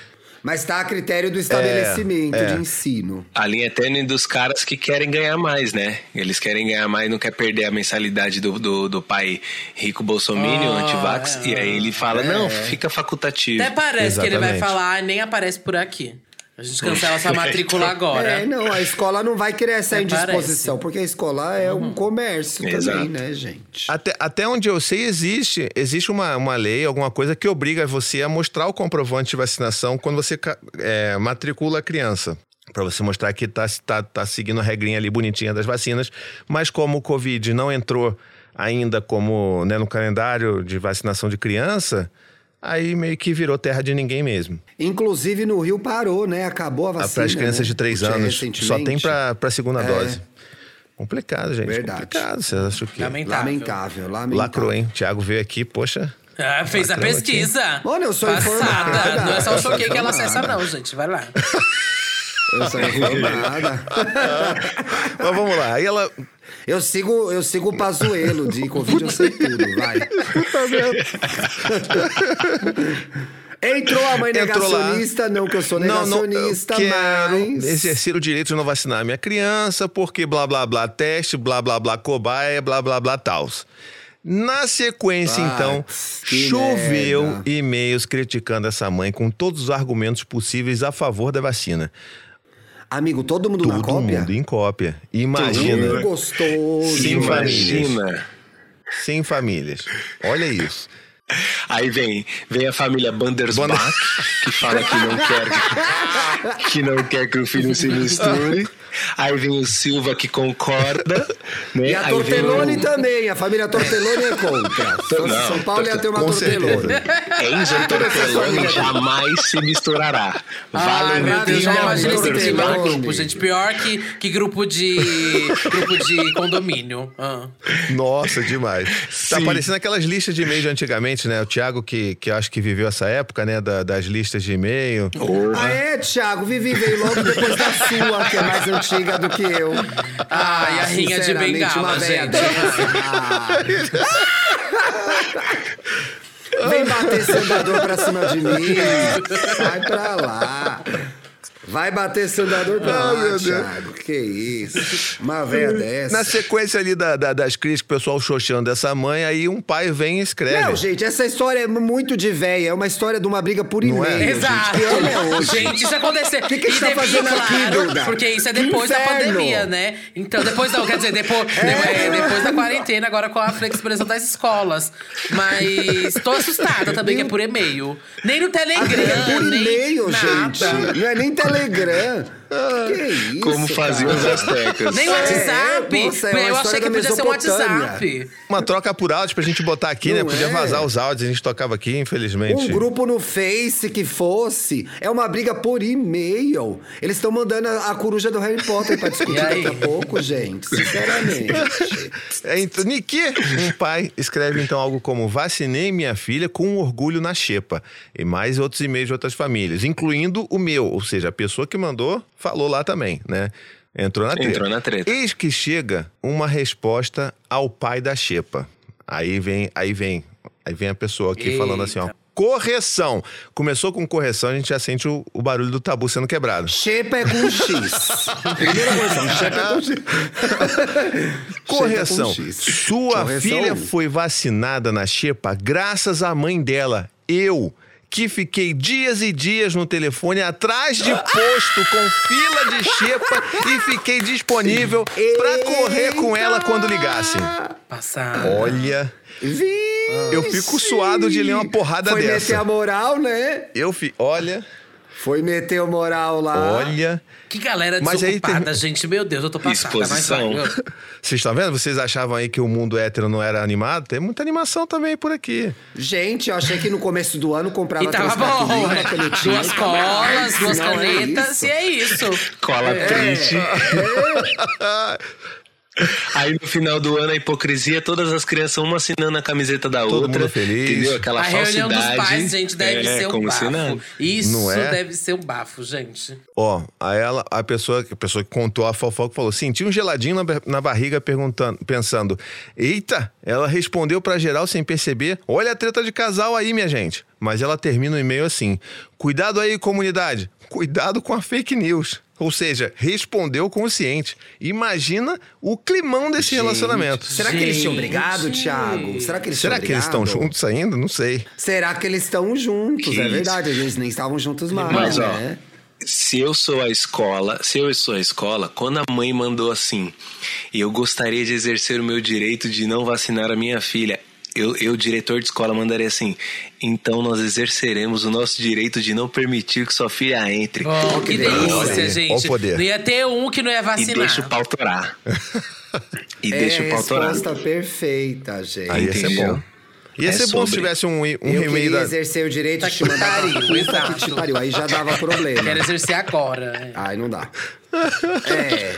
Mas tá a critério do estabelecimento é. de ensino. A linha tênue dos caras que querem ganhar mais, né? Eles querem ganhar mais, não quer perder a mensalidade do, do, do pai rico bolsominion, Ah, antivax. é. E aí ele fala, não, fica facultativo. Até parece que ele vai Exatamente. falar, "Ah, nem aparece por aqui. A gente cancela sua matrícula agora. É, não, a escola não vai querer essa indisposição, porque a escola é um comércio Exato. também, né, gente? Até, até onde eu sei, existe, existe uma, uma lei, alguma coisa que obriga você a mostrar o comprovante de vacinação quando você é, matricula a criança. Para você mostrar que tá, tá, tá seguindo a regrinha ali bonitinha das vacinas. Mas como o Covid não entrou ainda como né, no calendário de vacinação de criança, aí meio que virou terra de ninguém mesmo. Inclusive no Rio parou, né? Acabou a vacina. Para as crianças né? de 3 Tinha anos, só tem para a segunda É. dose. Complicado, gente. Verdade. Complicado. Você acha que. Lamentável. Lamentável, lamentável. Lacrou, hein? Thiago veio aqui, poxa. Ah, fez a pesquisa. Mano, eu sou Passada. informada. Não é só o choquei que ela acessa, não, gente. Vai lá. Eu sou informada. Mas vamos lá. Aí ela. Eu sigo, eu sigo o Pazuelo de Covid, eu sei tudo, vai. Entrou a mãe Entrou lá. negacionista, não que eu sou Não, não, negacionista, quero mas... exercer o direito de não vacinar a minha criança, porque blá blá blá teste, blá blá blá cobaia, blá blá blá tals. Na sequência, Ah, então, choveu e-mails criticando essa mãe com todos os argumentos possíveis a favor da vacina. Amigo, todo mundo na Todo cópia? mundo em cópia. Imagina, gostoso. Sim, famílias. Imagina. sem famílias. Olha isso. Aí vem, vem a família Bandersbach, Bander- que fala que não quer que não quer que o filho se misture. Aí vem o Silva que concorda, né? E a Tortelloni o também, a família Tortelloni é contra. São, Não, São Paulo ia ter uma com Tortelloni. Enzo Tortelloni jamais se misturará. Valentina Tortelloni. grupo, gente. Pior que, que grupo de grupo de condomínio. Ah. Nossa, demais. Tá Sim. parecendo aquelas listas de e-mail de antigamente, né? O Thiago, que, que eu acho que viveu essa época, né? da- das listas de e-mail. Ah, é, Thiago? Vivi veio logo depois da sua, que é mais antiga do que eu. Ah, e a rinha de bengala, gente. Ah. Vem bater esse andador pra cima de mim. Sai pra lá. Vai bater seu andador pra Ah, lá, meu Deus. Thiago. Que isso. Uma véia dessa. Na sequência ali da- da- das críticas, o pessoal xoxando dessa mãe, aí um pai vem e escreve. Não, gente, essa história é muito de véia. É uma história de uma briga por Não é? e-mail, Exato. gente. Que ano é hoje? Gente, isso aconteceu. Que que a gente E tá depois, fazendo aqui, claro, Duda? Porque isso é depois da pandemia, né? Então, depois não, quer dizer, depois, é, depois da quarentena, agora com a flexibilização das escolas. Mas tô assustada também, que é por e-mail. Nem no Telegram, É por nem e-mail, gente. Não é nem Telegram. Telegram. que isso? Como faziam cara? os astecas. Nem o WhatsApp. É, nossa, é eu achei que podia ser um. WhatsApp. Uma troca por áudio pra gente botar aqui, né? Não Podia é? vazar os áudios, a gente tocava aqui, infelizmente. Um grupo no Face que fosse, é uma briga por e-mail. Eles estão mandando a, a coruja do Harry Potter pra discutir daqui a pouco, gente. Sinceramente. É, então, Niki, um pai, escreve então algo como: vacinei minha filha com orgulho na xepa. E mais outros e-mails de outras famílias, incluindo o meu. Ou seja, a pessoa que mandou falou lá também, né? Entrou na treta. Entrou na treta. Eis que chega uma resposta ao pai da xepa. Aí vem, aí vem, aí vem a pessoa aqui Eita. falando assim, ó. Correção. Começou com correção, a gente já sente o, o barulho do tabu sendo quebrado. Xepa é com X. Primeira correção, xepa é com X. Correção. Xepa é com X. Sua Correção. filha foi vacinada na xepa graças à mãe dela. Eu, que fiquei dias e dias no telefone atrás de posto com fila de xepa e fiquei disponível pra correr com ela quando ligassem. Passada. Olha, Vixe. Eu fico suado de ler uma porrada Foi dessa. meter a moral, né? eu fi, olha, Foi meter o moral lá. olha. Que galera Mas aí desocupada, tem- gente. Meu Deus, eu tô passada. Exposição. Mas vai. Vocês estão vendo? Vocês achavam aí que o mundo hétero não era animado? Tem muita animação também por aqui. Gente, eu achei que no começo do ano comprava E três bom, Duas colas, duas é canetas, isso. e é isso. Cola triste. É. Aí no final do ano, a hipocrisia, todas as crianças, uma assinando a camiseta da Todo outra. mundo feliz. Entendeu? Aquela a falsidade. reunião dos pais, gente, deve É, ser um como se nada. bafo. Isso Não é? deve ser um bafo, gente. Ó, aí ela, a pessoa, a pessoa que contou a fofoca falou: senti um geladinho na, na barriga perguntando, pensando: Eita, ela respondeu pra geral sem perceber. Olha a treta de casal aí, minha gente. Mas ela termina o e-mail assim: Cuidado aí, comunidade. Cuidado com a fake news. Ou seja, respondeu consciente. Imagina o climão desse relacionamento. Será que eles tinham Gente. brigado, Thiago? Será que eles Será que eles estão juntos ainda? Não sei. Será que eles estão juntos? Que é isso? verdade, eles nem estavam juntos mais, Mas, ó, né? se eu sou a escola, se eu sou a escola, quando a mãe mandou assim, eu gostaria de exercer o meu direito de não vacinar a minha filha. Eu, eu, diretor de escola, mandaria assim: então nós exerceremos o nosso direito de não permitir que sua filha entre. Oh, que delícia. gente. ó o poder. Não ia ter um que não ia e vacinar. deixa o pau torar. e deixa é o pau torar. resposta perfeita, gente. Aí ia ser Entendeu? bom. Ia É ser bom se sobre. tivesse um, um Eu remake queria da. exercer o direito Tá de te mandar pariu, que te pariu. Aí já dava problema. Quero exercer agora. é. Ai, não dá. É,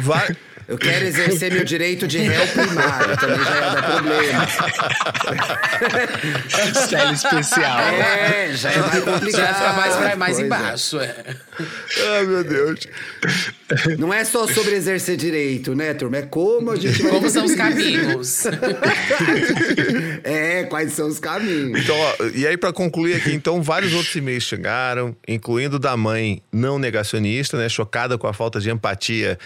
Vai... eu quero exercer meu direito de réu primário. Também já ia dar problema. Célio especial. É, já é mais complicado. Já mais, vai mais embaixo. É. Ai, meu Deus. Não é só sobre exercer direito, né, turma? É como a gente vai. Como são os caminhos? É, quais são os caminhos. Então, ó, e aí, pra concluir aqui, então, vários outros e-mails chegaram, incluindo da mãe não negacionista, né? Chocada com a falta de empatia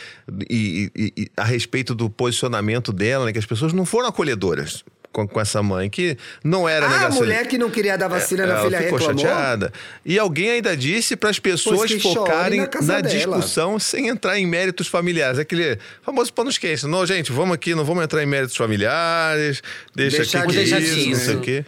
e, e- e- a respeito do posicionamento dela, né? Que as pessoas não foram acolhedoras com, com essa mãe, que não era Ah, a mulher que não queria dar vacina na Ela filha ficou reclamou. chateada. E alguém ainda disse para as pessoas que focarem na na discussão sem entrar em méritos familiares. Aquele famoso panos quentes. Não, gente, vamos aqui, não vamos entrar em méritos familiares. Deixa, Deixa aqui disso. disso, não sei o quê.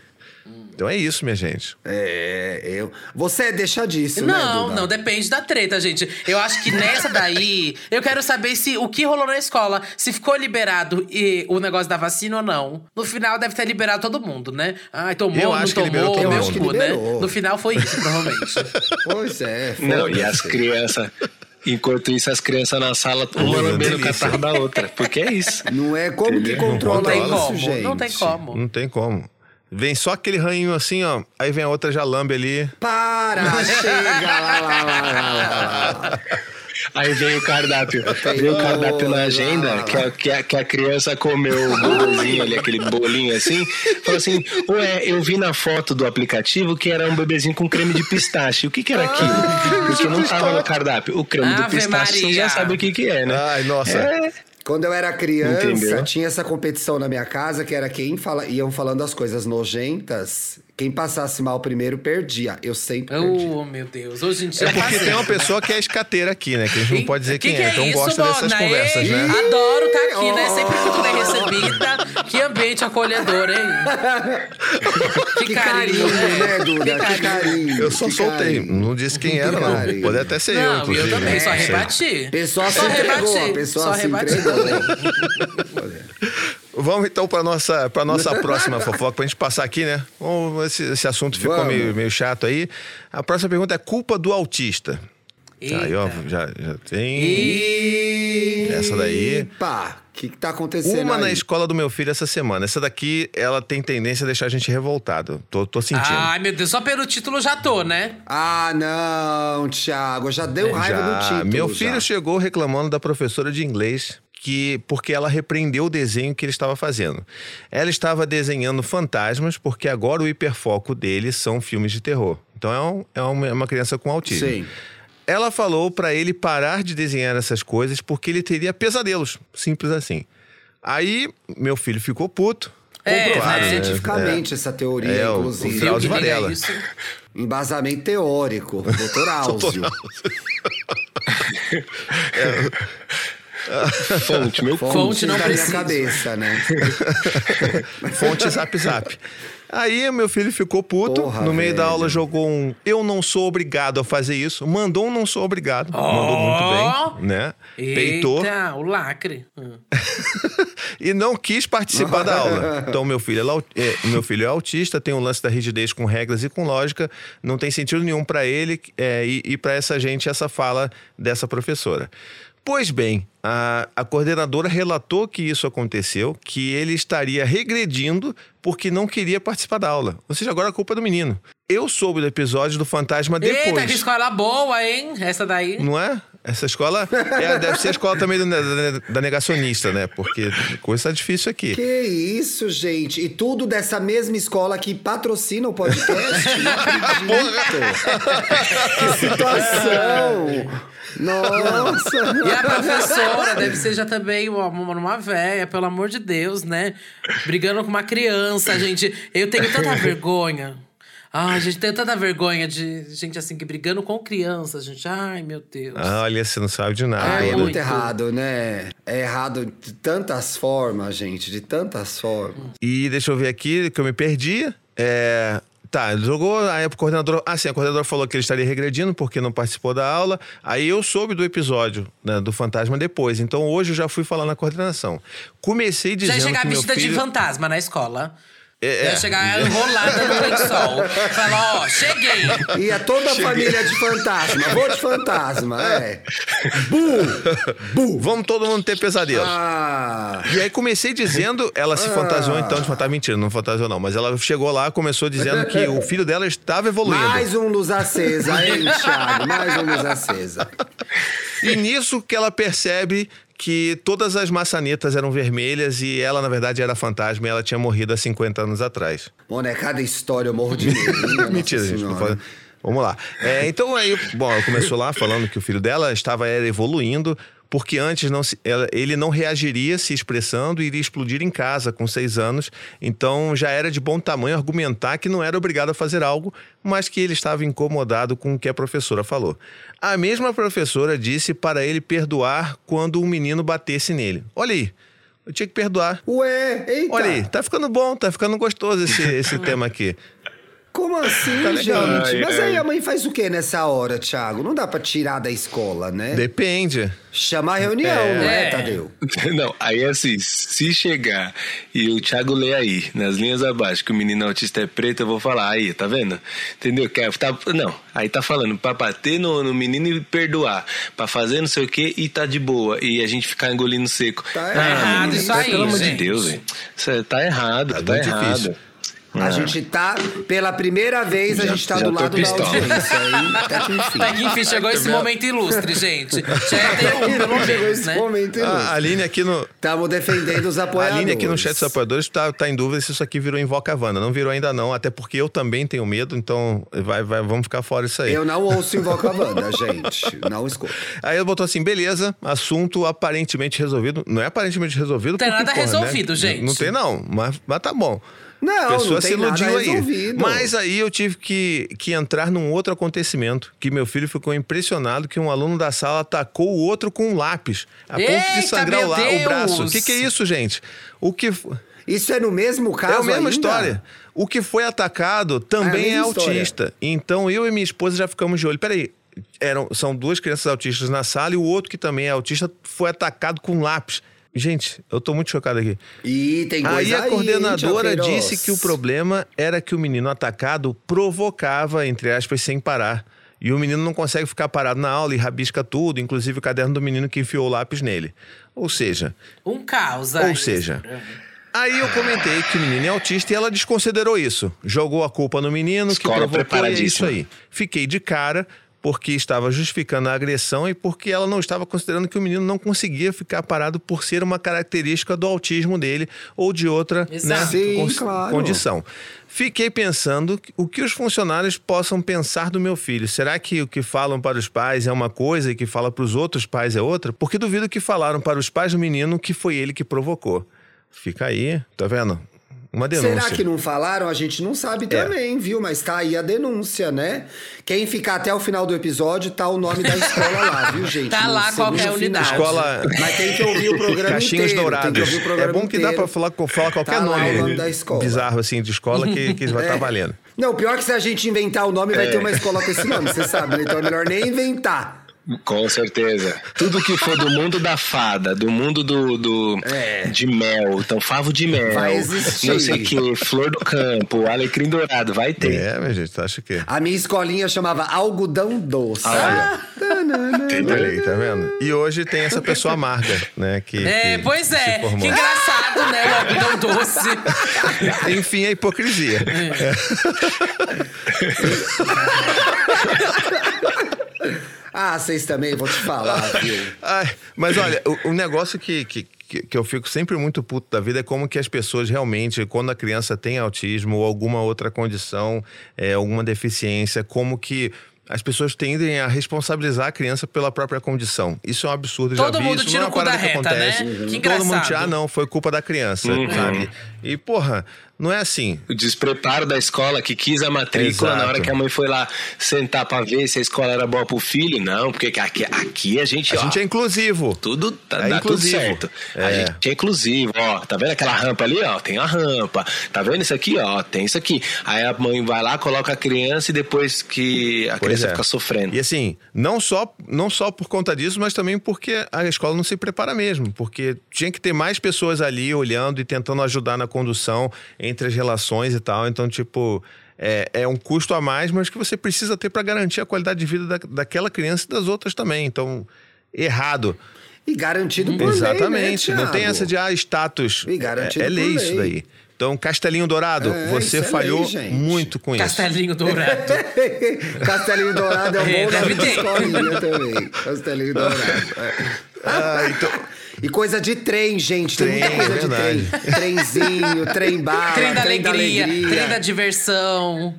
Então é isso, minha gente. É, eu. Você é deixadiço, né? Não, Duda? não, depende da treta, gente. Eu acho que nessa daí, eu quero saber se o que rolou na escola, se ficou liberado e o negócio da vacina ou não. No final deve ter liberado todo mundo, né? Ai, tomou, Eu não acho que liberou tomou, todo meu cu, né? No final foi isso, provavelmente. Pois é. Não, e as crianças. Enquanto isso, as crianças na sala, uma Uma lambendo o catarro da outra. Porque é isso. Não é como que controla Não tem isso, como, gente. não tem como. Não tem como. Vem só aquele ranhinho assim, ó. Aí vem a outra já lambe ali. Para, chega lá, lá, lá, lá, lá, lá. Aí vem o cardápio. Vem o cardápio na agenda, que a, que a, que a criança comeu o bolinho ali, aquele bolinho assim. Falou assim: Ué, eu vi na foto do aplicativo que era um bebezinho com creme de pistache. O que, que era aquilo? Porque não tava no cardápio. O creme de Ave pistache você Maria. já sabe o que, que é, né? Ai, nossa. É. Quando eu era criança, Entendeu? tinha essa competição na minha casa, que era quem fala, iam falando as coisas nojentas. Quem passasse mal primeiro perdia. Eu sempre perdi. Oh, meu Deus. Hoje em dia É porque tem uma pessoa que é escateira aqui, né? Que a gente não pode dizer Que quem que é, então isso, gosta dessas conversas, Ei, né? Adoro estar aqui, né? Oh. Sempre muito bem recebida. Que ambiente acolhedor, hein? Que, Que carinho, né, Duda? Que carinho. Eu só que soltei, carinho. não disse quem era, não. carinho. Pode até ser eu, Não, inclusive. eu também, só não sei. rebati. Pessoa só se entregou, rebati. a pessoa só se rebati entregou. Vamos então para nossa para nossa próxima fofoca, pra gente passar aqui, né? Vamos, esse, esse assunto ficou Vamos. meio, meio chato aí. A próxima pergunta é culpa do autista. Tá, aí, ó, Eita. já, já tem. E... Essa daí. Epa, o que, que tá acontecendo Uma aí? na escola do meu filho essa semana. Essa daqui, ela tem tendência a deixar a gente revoltado. Tô, tô sentindo. Ai, meu Deus, só pelo título já tô, né? Ah, não, Thiago. Já deu raiva Já. do título. Meu já. filho chegou reclamando da professora de inglês que porque ela repreendeu o desenho que ele estava fazendo. Ela estava desenhando fantasmas porque agora o hiperfoco dele são filmes de terror. Então é, um- é uma, é uma criança com autismo. Sim. Ela falou para ele parar de desenhar essas coisas porque ele teria pesadelos. Simples assim. Aí meu filho ficou puto. É, Comprovado né? cientificamente essa teoria, É, o- inclusive. o Drauzio é Varela. isso. Embasamento teórico. Doutor Áuzio. Fonte, meu cu. Fonte não da precisa. cabeça, né? Fonte zap zap. Aí meu filho ficou puto, Porra, no meio da velho. aula jogou um eu não sou obrigado a fazer isso, mandou um não sou obrigado, mandou muito bem, né? Peitou Eita, o lacre. Hum. e não quis participar da aula. Então meu filho é, é, meu filho é autista, tem um lance da rigidez com regras e com lógica, não tem sentido nenhum para ele é, e, e para essa gente essa fala dessa professora. Pois bem, a, a coordenadora relatou que isso aconteceu, que ele estaria regredindo porque não queria participar da aula. Ou seja, agora a culpa é do menino. Eu soube do episódio do fantasma Eita, que depois. escola boa, hein? Essa daí. Não é? Essa escola é, deve ser a escola também do- da, da negacionista, né? Porque coisa tá difícil aqui. Que isso, gente. E tudo dessa mesma escola que patrocina o podcast? Não acredito. que situação. Nossa. E a professora deve ser já também uma, uma, véia, pelo amor de Deus, né? Brigando com uma criança, gente. Eu tenho tanta vergonha. Ai, gente, tenho tanta vergonha de gente assim que brigando com criança, gente. Ai, meu Deus. Ah, olha, você não sabe de nada. Ah, é né? muito muito. errado, né? É errado de tantas formas, gente. De tantas formas. E deixa eu ver aqui, que eu me perdi. É, Tá, ele jogou, aí a coordenadora. Ah, sim, a coordenadora falou que ele estaria regredindo porque não participou da aula. Aí eu soube do episódio né, do fantasma depois. Então hoje eu já fui falar na coordenação. Comecei Já dizendo ia chegar meu vestida filho... de fantasma na escola. É, Ia é. chegar enrolada no lençol. Falar, ó, cheguei. E a toda a família de fantasma. Vou de fantasma, é. Bu! Bu! Vamos todo mundo ter pesadelos. Ah! E aí comecei dizendo, ela se fantasiou então de fantasma. Mentira, não fantasiou não. Mas ela chegou lá, começou dizendo que o filho dela estava evoluindo. Mais um luz acesa, hein, Thiago? Mais um luz acesa. E nisso que ela percebe que todas as maçanetas eram vermelhas e ela, na verdade, era fantasma e ela tinha morrido há 50 anos atrás. Mano, é cada história, eu morro de medo. Nossa Mentira, gente. Senhora. não fala- Vamos lá. É, então aí, bom, ela começou lá falando que o filho dela estava era, evoluindo, porque antes não se- ele não reagiria se expressando e iria explodir em casa com seis anos. Então já era de bom tamanho argumentar que não era obrigado a fazer algo, mas que ele estava incomodado com o que a professora falou. A mesma professora disse para ele perdoar quando um menino batesse nele. Olha aí, eu tinha que perdoar. Ué, eita. Olha aí, tá ficando bom, tá ficando gostoso esse, esse tema aqui. Como assim, Tá gente? Ai, Mas ai. aí a mãe faz o que nessa hora, Thiago? Não dá pra tirar da escola, né? Depende. Chama a reunião, não é, É. Tadeu? Não, aí assim, se chegar e o Thiago lê aí, nas linhas abaixo, que o menino autista é preto, eu vou falar, aí, tá vendo? Entendeu? Que é- tá, não, aí tá falando pra bater no, no menino e perdoar, pra fazer não sei o que e tá de boa, e a gente ficar engolindo seco. Tá Ah, errado menino, isso aí, Pelo amor de. Deus, velho. Isso é- tá errado, Tá tá, errado. difícil. A gente tá, pela primeira vez, a Já- gente tá do lado da audiência. Aí, até que enfim. Até que enfim, chegou esse momento ilustre, gente. Já ia ter um, pelo Chegou menos, esse né? momento A Aline aqui no, Estamos defendendo os a apoiadores. Aline aqui no chat dos apoiadores tá, tá em dúvida se isso aqui virou Invoca Wanda. Não virou ainda não, até porque eu também tenho medo, então vai, vai, vamos ficar fora isso aí. Eu não ouço Invoca Wanda, gente. Não escuto. Aí ele botou assim, beleza, assunto aparentemente resolvido. Não é aparentemente resolvido Tem porque, nada porra, resolvido, né? gente. Não tem não, mas, mas tá bom. Não, A pessoa não se iludiu aí. resolvido. Mas aí eu tive que, que entrar num outro acontecimento. Que meu filho ficou impressionado que um aluno da sala atacou o outro com um lápis. A ponto Eita, de sangrar o, la- o braço. O que, que é isso, gente? O que. Isso é no mesmo caso é a mesma ainda? história. O que foi atacado também É é, autista. Então eu e minha esposa já ficamos de olho. Peraí, eram, são duas crianças autistas na sala e o outro que também é autista foi atacado com lápis. Gente, eu tô muito chocado aqui. Ih, tem coisa Aí a hein, coordenadora disse que o problema era que o menino atacado provocava, entre aspas, sem parar. E o menino não consegue ficar parado na aula e rabisca tudo, inclusive o caderno do menino que enfiou o lápis nele. Ou seja, Um caos. ou aí. seja, aí eu comentei que o menino é autista e ela desconsiderou isso. Jogou a culpa no menino que Escola provocou e é isso aí. Fiquei de cara porque estava justificando a agressão e porque ela não estava considerando que o menino não conseguia ficar parado por ser uma característica do autismo dele ou de outra né. Sim, claro. condição. Fiquei pensando o que os funcionários possam pensar do meu filho. Será que o que falam para os pais é uma coisa e o que fala para os outros pais é outra? Porque duvido que falaram para os pais do menino que foi ele que provocou. Fica aí, tá vendo? Uma denúncia. Será que não falaram? A gente não sabe É. também, viu? Mas tá aí a denúncia, né? Quem ficar até o final do episódio, tá o nome da escola lá, viu, gente? Tá No lá segundo qual que é a final. unidade. Escola Mas tem que ouvir o programa Caixinhos inteiro. Tem que Dourados. ouvir o programa É bom que dá inteiro. pra falar, falar qualquer Tá lá nome, o nome da escola. bizarro assim de escola que, que vai estar É. valendo. Não, pior que se a gente inventar o nome, vai É. ter uma escola com esse nome, você sabe, né? Então é melhor nem inventar. Com certeza. Tudo que for do mundo da fada, do mundo do, do É. de mel, então favo de mel, Vai existir. não sei o que, flor do campo, alecrim dourado, vai ter. É, minha gente, tu acha que. A minha escolinha chamava Algodão Doce. Olha. Olha aí, tá vendo? E hoje tem essa pessoa amarga, né? Que, É, que pois é. Que engraçado, né? O algodão doce. Enfim, a hipocrisia. Ah, vocês também, vou te falar, viu? Ai, mas olha, o, o negócio que, que, que eu fico sempre muito puto da vida é como que as pessoas realmente, quando a criança tem autismo ou alguma outra condição, é, alguma deficiência, como que as pessoas tendem a responsabilizar a criança pela própria condição. Isso é um absurdo, eu Todo já vi mundo isso, tira não é o uma parada que reta, acontece. né? Que Todo mundo tira, ah, não, foi culpa da criança, sabe? E, porra, não é assim. O despreparo da escola que quis a matrícula Exato. na hora que a mãe foi lá sentar pra ver se a escola era boa pro filho. Não, porque aqui, aqui a gente, A ó, gente é inclusivo. tudo tá, É dá tudo inclusivo. certo. A É. gente é inclusivo, ó. Tá vendo aquela rampa ali, ó? Tem a rampa. Tá vendo isso aqui, ó? Tem isso aqui. Aí a mãe vai lá, coloca a criança e depois que a Pois criança é. fica sofrendo. E assim, não só, não só por conta disso, mas também porque a escola não se prepara mesmo. Porque tinha que ter mais pessoas ali olhando e tentando ajudar na condução entre as relações e tal. Então, tipo, é, é um custo a mais, mas que você precisa ter para garantir a qualidade de vida da, daquela criança e das outras também. Então, errado. E garantido por Exatamente. lei, né, não tem essa de ah, status. E garantido é, é lei por isso lei. daí. Então, Castelinho Dourado, É, você é falhou lei, muito com isso. Castelinho dourado. Castelinho Dourado é um É, bom deve nome de escolinha também. Castelinho Dourado. é. Ah, então, E coisa de trem, gente. Tem Trem, muita coisa é de trem. verdade. Trenzinho, trem bala, trem da alegria, trem da diversão.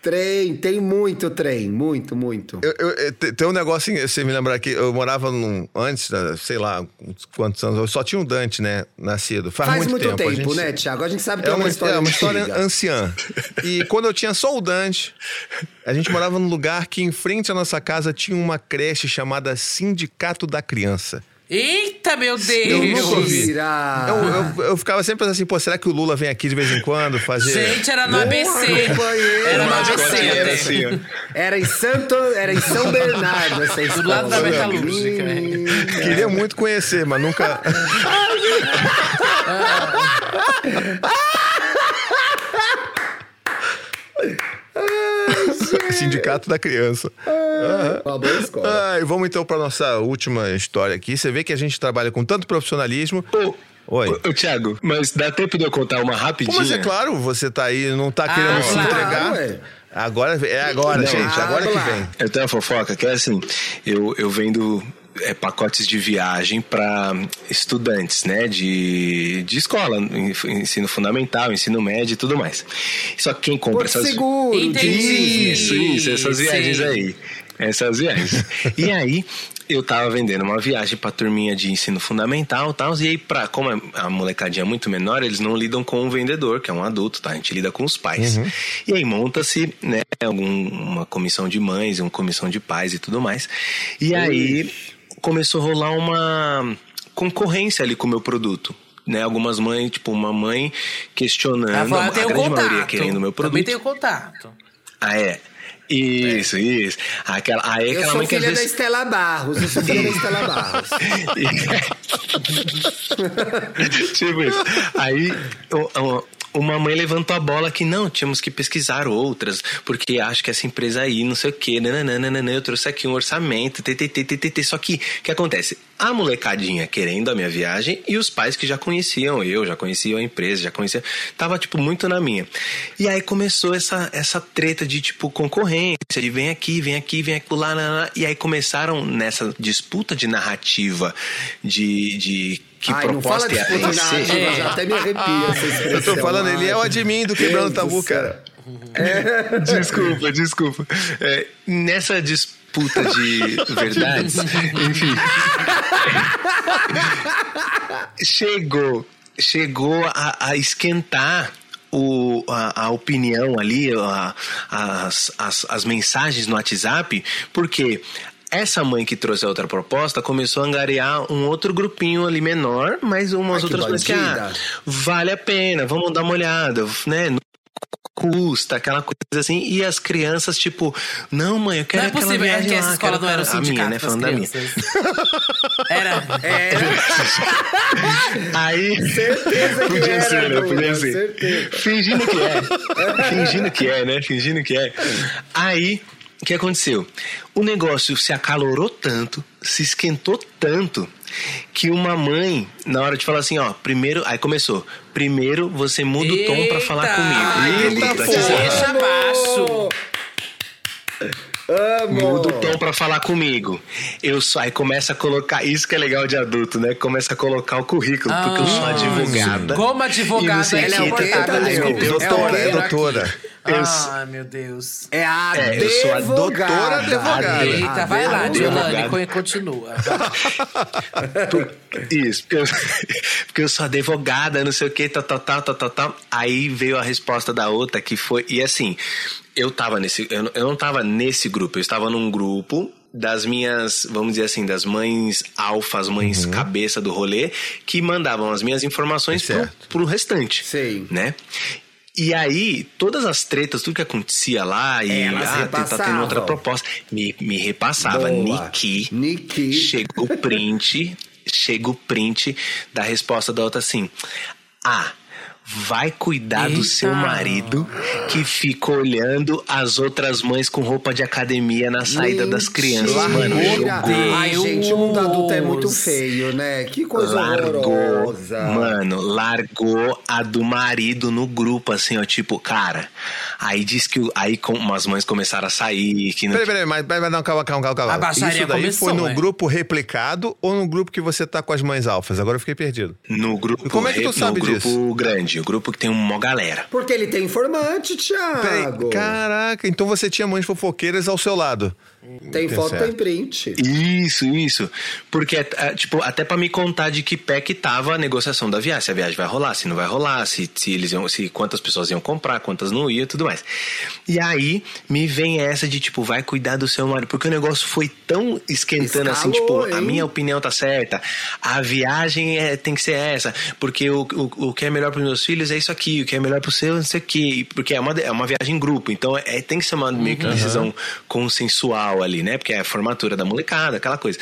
Trem, tem muito trem, muito, muito. Eu, eu- te- tem um negócio, você me lembrar aqui, eu morava num, antes, sei lá, quantos anos, eu só tinha um Dante, né, nascido. Faz, Faz muito, tempo, a gente- né, Thiago? A gente sabe que É uma, história é uma história antiga. anciã. E quando eu tinha só o Dante, a gente morava num lugar que em frente à nossa casa tinha uma creche chamada Sindicato da Criança. Eita, meu Deus! Eu nunca ouvi. Eu, eu- eu ficava sempre pensando assim, pô, será que o Lula vem aqui de vez em quando fazer... Gente, era no ABC. companheiro. Era no ABC até. assim. Era em Santo, era em São Bernardo essa escola. Do lado da Hum, metalúrgica, né? Queria muito conhecer, mas nunca... Sindicato da Criança. Uma boa escola. Ah, e vamos então para nossa última história aqui. Você vê que a gente trabalha com tanto profissionalismo Oi. Ô, Thiago, mas dá tempo de eu contar uma Pô, rapidinha? mas é claro, você tá aí, não tá querendo se claro, entregar. ué. Agora é agora, Não, gente. Agora que vem. Eu tenho uma fofoca que é assim, eu, eu vendo é, pacotes de viagem para estudantes, né, de, de escola, en- ensino fundamental, ensino médio e tudo mais. Só que quem compra Porto essas... Seguro, Entendi. Isso, isso, essas viagens Sim. aí. Essas viagens. e aí, eu tava vendendo uma viagem pra turminha de ensino fundamental e tal. E aí, pra, como a molecadinha é muito menor, eles não lidam com o vendedor, que é um adulto, tá? A gente lida com os pais. E aí monta-se, né, algum, uma comissão de mães, uma comissão de pais e tudo mais. E aí começou a rolar uma concorrência ali com o meu produto. Né, algumas mães, tipo, uma mãe questionando, falou, a grande contato. maioria querendo o meu produto. Também tenho contato. Ah, é. Isso, isso. Aquela, aí Eu aquela sou mãe que às filha da vezes... Estela Barros. Eu sou filha da Estela Barros. tipo isso. Aí uma mãe levantou a bola que não, tínhamos que pesquisar outras, porque acho que essa empresa aí, não sei o quê, nananana, eu trouxe aqui um orçamento, ttt, ttt. Só que, o que acontece? A molecadinha querendo a minha viagem e os pais que já conheciam eu, já conheciam a empresa, já conheciam, tava, tipo, muito na minha. E aí começou essa, essa treta de, tipo, concorrência, de vem aqui, vem aqui, vem aqui lá, lá, lá. e aí começaram nessa disputa de narrativa, de, de que Ai, não fala proposta ia disputa vencer. narrativa, É. até me arrepia essa. Eu tô falando, ele é o admin do Quebrando Tabu, cara. Desculpa, desculpa. É, nessa disputa de verdades, enfim. Chegou, chegou a, a esquentar o, a, a opinião ali, a- as, as, as mensagens no WhatsApp, porque essa mãe que trouxe a outra proposta começou a angariar um outro grupinho ali menor, mas umas outras coisas que ah, vale a pena, vamos dar uma olhada, né? Não custa, aquela coisa assim, e as crianças, tipo, não, mãe, eu Não quero é aquela possível, é viagem que lá, essa escola quero não era o a minha, sindicato né? Falando da minha. crianças. Era. É, Aí. certeza que Podia era, ser, né? Podia ser. certeza. Fingindo que é. Fingindo que é, né? Fingindo que é. Aí, o que aconteceu? O negócio se acalorou tanto, se esquentou tanto, que uma mãe, na hora de falar assim, ó, primeiro. Aí começou. Primeiro você muda o tom pra falar comigo. Eita, Eita. Deixa abaixo. Amo. Muda o tom pra falar comigo. Eu só aí começa a colocar. Isso que é legal de adulto, né? Começa a colocar o currículo, porque eu sou Ah, advogada. Como advogada, ela é quê, tá, tá, Doutora, é É o quê? doutora. Eu- Ai, meu Deus. É a É, eu sou a doutora advogada. Eita, vai lá, advogada. Dilane, continua. Isso, porque eu, porque eu sou advogada, não sei o que, tal, tal, tal, tal, tal, tal. Aí veio a resposta da outra que foi. E assim, eu tava nesse. Eu, não- eu não tava nesse grupo, eu estava num grupo das minhas, vamos dizer assim, das mães alfas, mães cabeça do rolê, que mandavam as minhas informações pro, pro restante. Sei. Né? E aí, todas as tretas, tudo que acontecia lá, e Elas ah, tá, tendo outra proposta, me, me repassava. Niki. Niki. Chega o print, chega o print da resposta da outra assim. Ah, vai cuidar do Eita. seu marido que fica olhando as outras mães com roupa de academia na saída das crianças. Mano, Mentira. jogou. Ai, gente, o mundo adulto é muito feio, né? Que coisa Largou, horrorosa. mano, largou a do marido no grupo, assim, ó, tipo, cara. Aí diz que aí com, umas mães começaram a sair, que não Peraí, peraí, mas, mas não, calma, calma, calma, calma. A Isso daí começou, foi no é. grupo replicado ou no grupo que você tá com as mães alfas? Agora eu fiquei perdido. no grupo, E como é que tu no sabe grupo disso? grande, o grupo que tem uma galera. Porque ele tem informante, Peraí, Thiago. caraca, então você tinha mães fofoqueiras ao seu lado. Tem foto, certo. tem print. Isso, isso. Porque, é, tipo, até pra me contar de que pé que tava a negociação da viagem. Se a viagem vai rolar, se não vai rolar, se, se eles iam, se quantas pessoas iam comprar, quantas não iam e tudo mais. E aí me vem essa de, tipo, vai cuidar do seu marido. Porque o negócio foi tão esquentando assim, Escalou, tipo, a hein? minha opinião tá certa. A viagem é, tem que ser essa. Porque o, o, o que é melhor pros meus filhos é isso aqui. O que é melhor pro seu, não sei o quê. Porque é uma, é uma viagem em grupo. Então é, tem que ser uma meio que decisão consensual ali, né? Porque é a formatura da molecada, aquela coisa.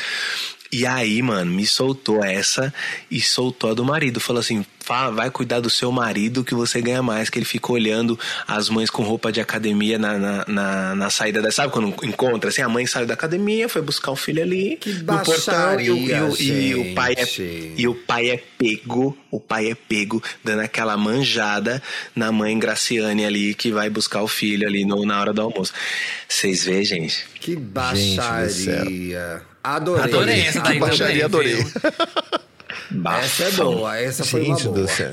E aí, mano, me soltou essa e soltou a do marido. Falou assim: fala, vai cuidar do seu marido que você ganha mais. Que ele fica olhando as mães com roupa de academia na, na, na, na saída da. Sabe quando encontra? Assim, a mãe saiu da academia, foi buscar o filho ali Que no portão e o, e, o, e o baixaria, pai é, gente. e o pai é pego. O pai é pego, dando aquela manjada na mãe Graciane ali que vai buscar o filho ali no, na hora do almoço. Vocês veem, gente? Que Gente baixaria. Adorei. Adorei essa daí Que baixaria, adorei. Essa é boa, essa foi uma Gente boa. do céu.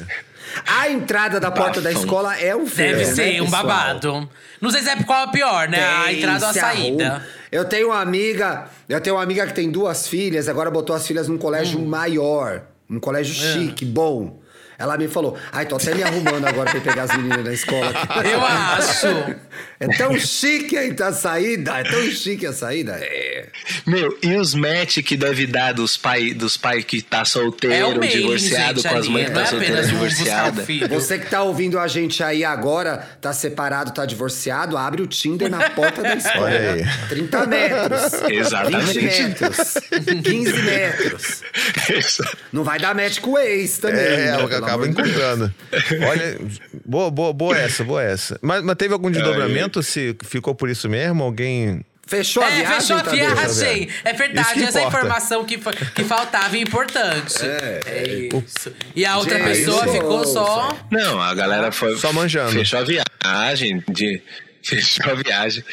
A entrada da porta da Bafão. escola é um ferro, Deve né, ser um pessoal? babado. Não sei se é qual é pior, né? a Tem, entrada ou a saída. arruma. Eu tenho uma amiga, eu tenho uma amiga que tem duas filhas, agora botou as filhas num colégio Hum. maior, um colégio É. chique, bom. Ela me falou, ai, tô até me arrumando agora pra pegar as meninas na escola. Eu acho. É tão chique aí a saída, é tão chique a saída. É. Meu, e os match que deve dar dos pai, dos pai que tá solteiro, É o mailing, divorciado, gente, com as mães que tá é solteira, um divorciada. Você que tá ouvindo a gente aí agora, tá separado, tá divorciado, abre o Tinder na porta da escola. Olha aí. 30 metros. Exatamente. 20 metros. 15 metros. Não vai dar match com o ex também. É, né, ela acaba encontrando. Olha, boa, boa, boa essa, boa essa. Mas, mas teve algum desdobramento? Se ficou por isso mesmo? Alguém. Fechou a É, viagem, fechou a viagem. É verdade, essa é informação que, que faltava e importante. É, isso. E a outra Gente, pessoa isso- ficou só. Não, a galera foi. Só manjando. Fechou a viagem. De, fechou a viagem.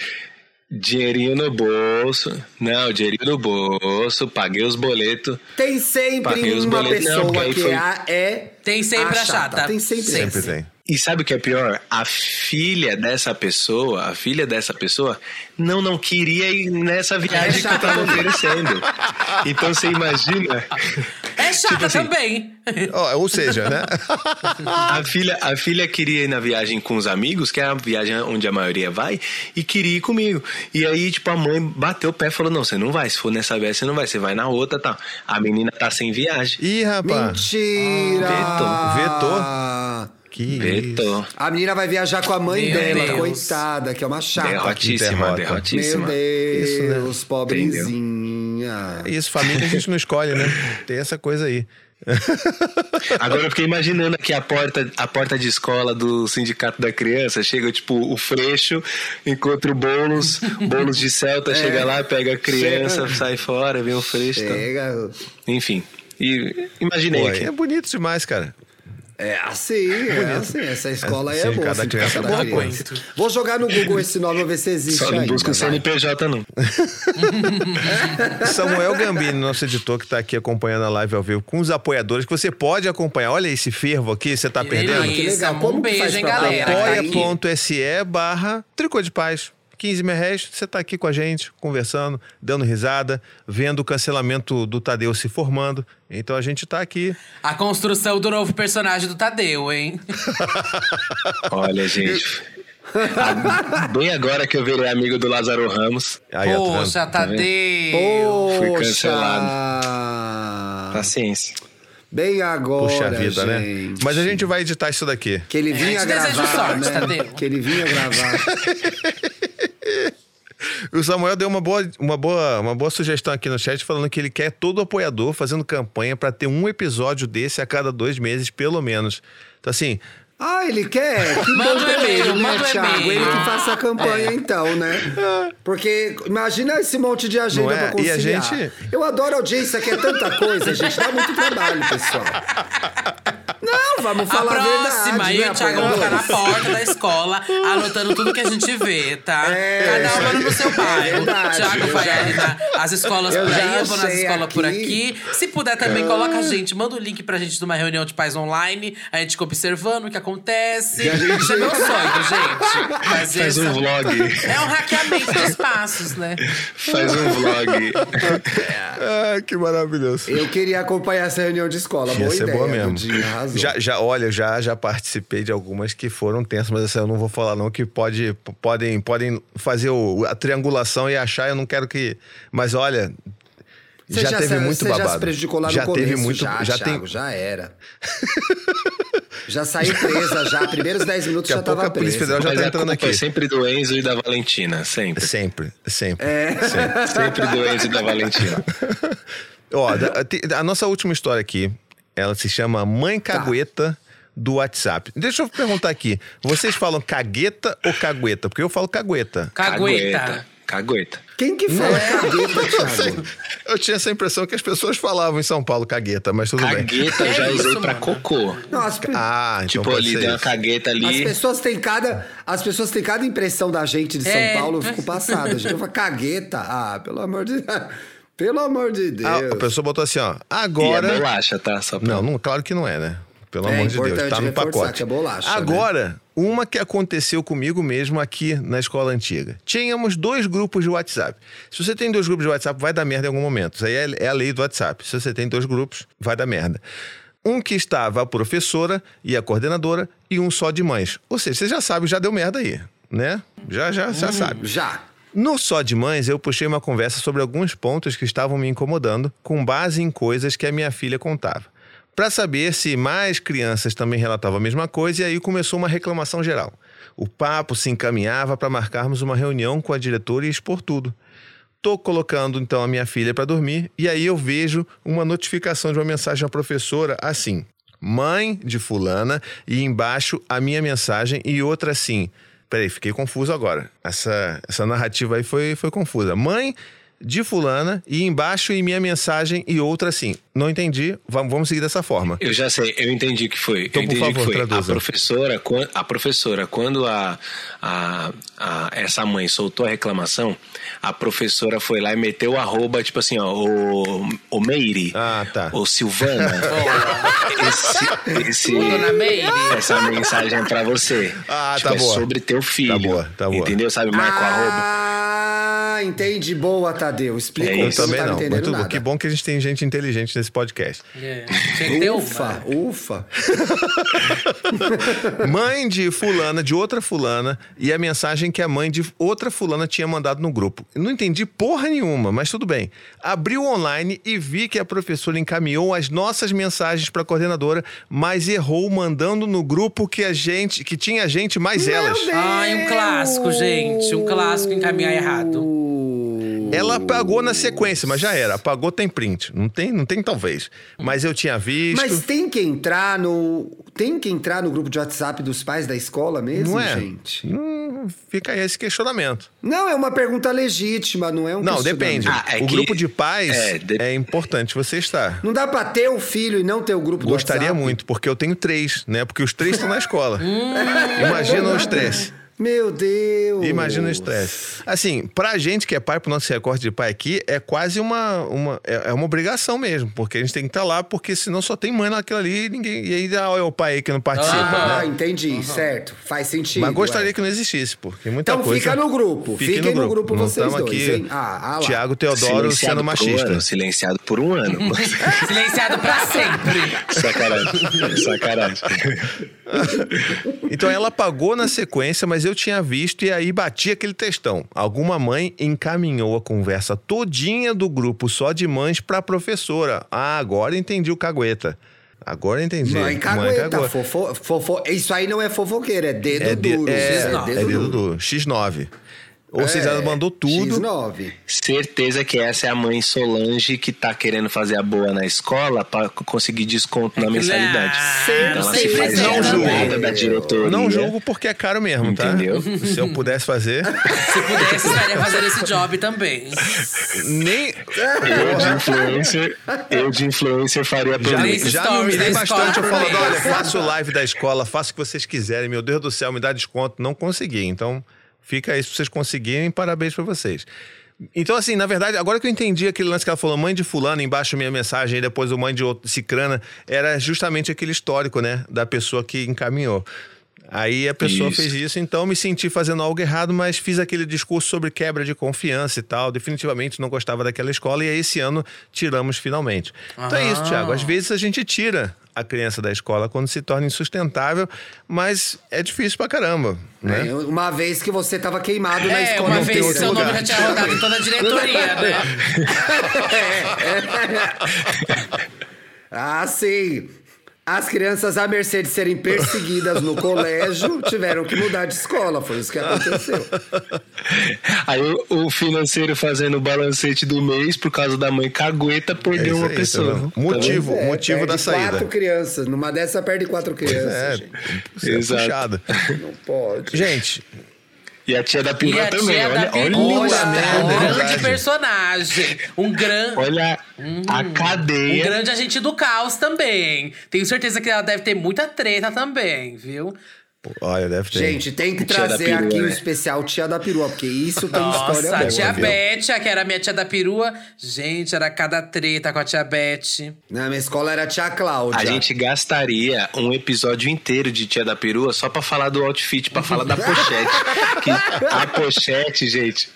Dinheirinho no bolso. Não, dinheirinho no bolso. Paguei os boletos. Tem sempre Paguei os uma boletos. Não, pessoa aí que foi- a- é. Tem sempre a chata. Tem sempre, Sempre. Sempre tem. E sabe o que é pior? A filha dessa pessoa, a filha dessa pessoa, não, não queria ir nessa viagem que eu tava oferecendo. Então você imagina. É chata Tipo assim, também. Ou seja, né? A filha, a filha queria ir na viagem com os amigos, que é a viagem onde a maioria vai, e queria ir comigo. E aí, tipo, a mãe bateu o pé e falou: Não, você não vai. Se for nessa viagem, você não vai. Você vai na outra tal. A menina tá sem viagem. Ih, rapaz. Mentira! Vetou. Que isso. Vetou. A menina vai viajar com a mãe Meu dela, Deus. coitada, que é uma chata. Derrotíssima, derrota. Meu derrotíssima. Deus, Isso, né? pobrezinha. Isso, família a gente não escolhe, né? Tem essa coisa aí. Agora eu fiquei imaginando aqui a porta, a porta de escola do sindicato da criança. Chega, tipo, o Freixo, encontra o Boulos, Boulos de Celta, chega lá, pega a criança, Chega. sai fora, vem o Freixo. tá? Chega. Enfim. E imaginei Pô, aqui. é bonito demais, cara. É assim, é assim. Essa escola aí é Sim, boa. cada criança cada é criança. coisa. Vou jogar no Google esse nome pra ver se existe Só não busca o. CNPJ, não. Samuel Gambini, nosso editor que tá aqui acompanhando a live ao vivo com os apoiadores, que você pode acompanhar. Olha esse fervo aqui, você tá Que perdendo? delícia. que legal. Um Como beijo, hein, galera. apoia.se barra tricô de paz. 15 mil reais, você tá aqui com a gente, conversando, dando risada, vendo o cancelamento do Tadeu se formando. Então a gente tá aqui. A construção do novo personagem do Tadeu, hein? Olha, gente. Bem agora que eu virei amigo do Lázaro Ramos. Aí, tá? Poxa, Tadeu. Fui Poxa! cancelado. Paciência. Bem agora, Puxa vida, né? gente. Mas a gente vai editar isso daqui. Que ele vinha te desejo gravar, sorte, né? Tadeu. Que ele vinha gravar. O Samuel deu uma boa, uma, boa, uma boa sugestão aqui no chat, falando que ele quer todo apoiador fazendo campanha para ter um episódio desse a cada dois meses, pelo menos. Então, assim, Ah, ele quer? Que Manda bom um ele, né, manda Thiago? Ele que faça a campanha, então, né? Porque imagina esse monte de agenda é? pra E a conciliar. gente- Eu adoro audiência, que é tanta coisa, gente. Dá muito trabalho, pessoal. Não, vamos falar a próxima, verdade, e né, o Thiago vamos ficar na porta da escola, anotando tudo que a gente vê, tá? É, Cada uma no seu bairro. verdade, Thiago vai já- ali nas escolas eu por já aí, eu vou nas escolas por aqui. aqui. Se puder também, coloca a gente, manda o link pra gente de uma reunião de pais online, a gente fica observando o que acontece. a gente- Isso é meu sonho, gente. Faz um vlog. É um hackeamento dos passos, né? Faz um vlog. ah, que maravilhoso. Eu queria acompanhar essa reunião de escola. Ia Boa ser ideia, boa mesmo. Arrasou. Já, já, olha, eu já, já participei de algumas que foram tensas, mas essa eu não vou falar não, que pode, podem, podem fazer o- a triangulação e achar, eu não quero que... Mas olha, já, já, teve se- muito você babado. já se prejudicou lá já no começo, teve muito, já, já Thiago, tem já era. já saiu presa, já. Primeiros 10 minutos Daqui a já tava a Polícia presa. Federal já Mas tá a entrando aqui. é sempre do Enzo e da Valentina. Sempre. Sempre, sempre. É. Sempre do Enzo e da Valentina. Ó, te- a nossa última história aqui, ela se chama Mãe Tá. Cagueta do WhatsApp. Deixa eu perguntar aqui. Vocês falam cagueta ou cagueta? Porque eu falo cagueta. Cagueta. Cagueta. Quem que fala É. cagueta, Thiago? Eu tinha essa impressão que as pessoas falavam em São Paulo cagueta, mas tudo bem. Cagueta eu já É isso, usei pra mano. cocô. Não, as, Ah, então tipo, pode ali deu uma isso. cagueta as ali. pessoas têm cada. As pessoas têm cada impressão da gente de São É. Paulo, eu fico passada. A gente fala cagueta. Ah, pelo amor de Pelo amor de Deus. Ah, a pessoa botou assim, ó. E é Agora. bolacha, tá? Só pra... Não, não, claro que não é, né? Pelo É amor de Deus, importante tá no pacote. que é bolacha, né? Agora, uma que aconteceu comigo mesmo aqui na escola antiga. Tínhamos dois grupos de WhatsApp. Se você tem dois grupos de WhatsApp, vai dar merda em algum momento. Isso aí é, é a lei do WhatsApp. Se você tem dois grupos, vai dar merda. Um que estava a professora e a coordenadora e um só de mães. Ou seja, você já sabe, já deu merda aí, né? Já, já, já sabe. Já. No Só de Mães, eu puxei uma conversa sobre alguns pontos que estavam me incomodando, com base em coisas que a minha filha contava. Para saber se mais crianças também relatavam a mesma coisa, e aí começou uma reclamação geral. O papo se encaminhava para marcarmos uma reunião com a diretora e expor tudo. Tô colocando então a minha filha para dormir e aí eu vejo uma notificação de uma mensagem da professora assim: mãe de fulana e embaixo a minha mensagem e outra assim. Peraí, fiquei confuso agora. Essa, essa narrativa aí foi, foi confusa. Mãe de fulana e embaixo e minha mensagem e outra assim. Não entendi. Vamos, vamos seguir dessa forma. Eu já sei, eu entendi que foi. Então, eu por entendi favor, que foi. A traduza. professora, quan- a professora, quando a, a, a- essa mãe soltou a reclamação, a professora foi lá e meteu o arroba, tipo assim, ó, o, o Meire, Ah, tá. o Silvana, esse, esse- Dona Meire. essa mensagem é pra você. Ah, tipo, tá é boa. sobre teu filho. Tá boa, tá boa. Entendeu? Sabe, marca o arroba. Ah, entendi. Boa, Tadeu. Explicou. É Eu isso. também não. não. Tá Mas entendendo tudo, nada. que bom que a gente tem gente inteligente nesse podcast. É. Ter Ufa, uma. ufa. Mãe de fulana, de outra fulana, e a mensagem que a mãe de outra fulana tinha mandado no grupo. Não entendi porra nenhuma, mas tudo bem. Abri o online e vi que a professora encaminhou as nossas mensagens para a coordenadora, mas errou mandando no grupo que a gente, que tinha a gente mais elas. Ai, um clássico, gente. Um clássico encaminhar errado. Ela apagou na sequência, mas já era. Apagou tem print. Não tem, não tem talvez. Mas eu tinha visto. Mas tem que entrar no. Tem que entrar no grupo de WhatsApp dos pais da escola mesmo, não é? gente? Hum, fica aí esse questionamento. Não, é uma pergunta legítima, não é um Não, depende. Ah, é o que- grupo de pais é, é, de- importante você estar. Não dá pra ter o filho e não ter o grupo do Gostaria WhatsApp? muito, porque eu tenho três, né? Porque os três estão na escola. Imagina o estresse. Meu Deus. Imagina o estresse. Assim, pra gente que é pai, pro nosso recorte de pai aqui, é quase uma, uma, é é uma obrigação mesmo. Porque a gente tem que estar lá, porque senão só tem mãe naquilo ali e ninguém. E aí ah, é o pai aí que não participa, Ah, né? entendi, certo. Faz sentido. Mas gostaria é. que não existisse, porque muita Então coisa. fica no grupo. Fique Fiquem no grupo Não vocês dois, aqui, hein? Ah, ah lá. Tiago Teodoro Silenciado sendo por machista. Um ano, silenciado por um ano. Silenciado pra sempre. sacanagem. Sacanagem. Então ela apagou na sequência, mas eu tinha visto e aí bati aquele textão. Alguma mãe encaminhou a conversa todinha do grupo só de mães pra professora. Ah, agora entendi o cagueta. Agora entendi. Mãe cagueta, cagou. fofo, fofo, isso aí não é fofoqueiro, é dedo É, de- duro. é, X9. é dedo duro. X9. Ou seja, ela mandou tudo. X9. Certeza que essa é a mãe Solange que tá querendo fazer a boa na escola pra conseguir desconto na mensalidade. Não, Então ela sempre se faz tem não julga da diretoria. Não julgo porque é caro mesmo, tá? Entendeu? Se eu pudesse fazer, Se pudesse, estaria fazendo esse job também. nem. Eu de influencer, eu de influencer faria por Já, já me da bastante. Eu escola falando, olha, faço live da escola, faço o que vocês quiserem. Meu Deus do céu, me dá desconto. Não consegui. Então, fica aí se vocês conseguirem. Parabéns pra vocês. Então, assim, na verdade, agora que eu entendi aquele lance que ela falou, mãe de fulano, embaixo minha mensagem, e depois o mãe de outro, cicrana, era justamente aquele histórico, né? Da pessoa que encaminhou. Aí a pessoa Isso. fez isso, então me senti fazendo algo errado, mas fiz aquele discurso sobre quebra de confiança e tal. Definitivamente não gostava daquela escola e aí esse ano tiramos finalmente. Então é isso, Ah. Thiago. Às vezes a gente tira a criança da escola quando se torna insustentável, mas é difícil pra caramba, né? É, Uma vez que você tava queimado na É, escola. uma não tem vez seu nome lugar. já tinha rodado em toda a diretoria, né? Ah, sim. As crianças, à mercê de serem perseguidas no colégio, tiveram que mudar de escola. Foi isso que aconteceu. Aí o, financeiro fazendo o balancete do mês por causa da mãe cagueta É perdeu isso uma aí, tá pessoa. vendo? motivo, É, motivo perde da saída. quatro crianças. Numa dessa, perde quatro crianças, É, gente. é Exato. puxado. Não pode. Gente, E a tia da E perua a também. tia Olha, da olha, olha a merda, um é grande personagem. Um grande. olha a Um cadeia. grande agente do caos também. Tenho certeza que ela deve ter muita treta também, viu? Olha, deve ter. Gente, tem que Tia trazer perua, aqui o né? especial Tia da Perua, porque isso tem Nossa, história a boa. tia? Beth, que era a minha tia da perua. Gente, era cada treta com a tia Beth. Na minha escola era a Tia Cláudia. A gente gastaria um episódio inteiro de Tia da Perua só pra falar do outfit, pra falar da pochete. que a pochete, gente,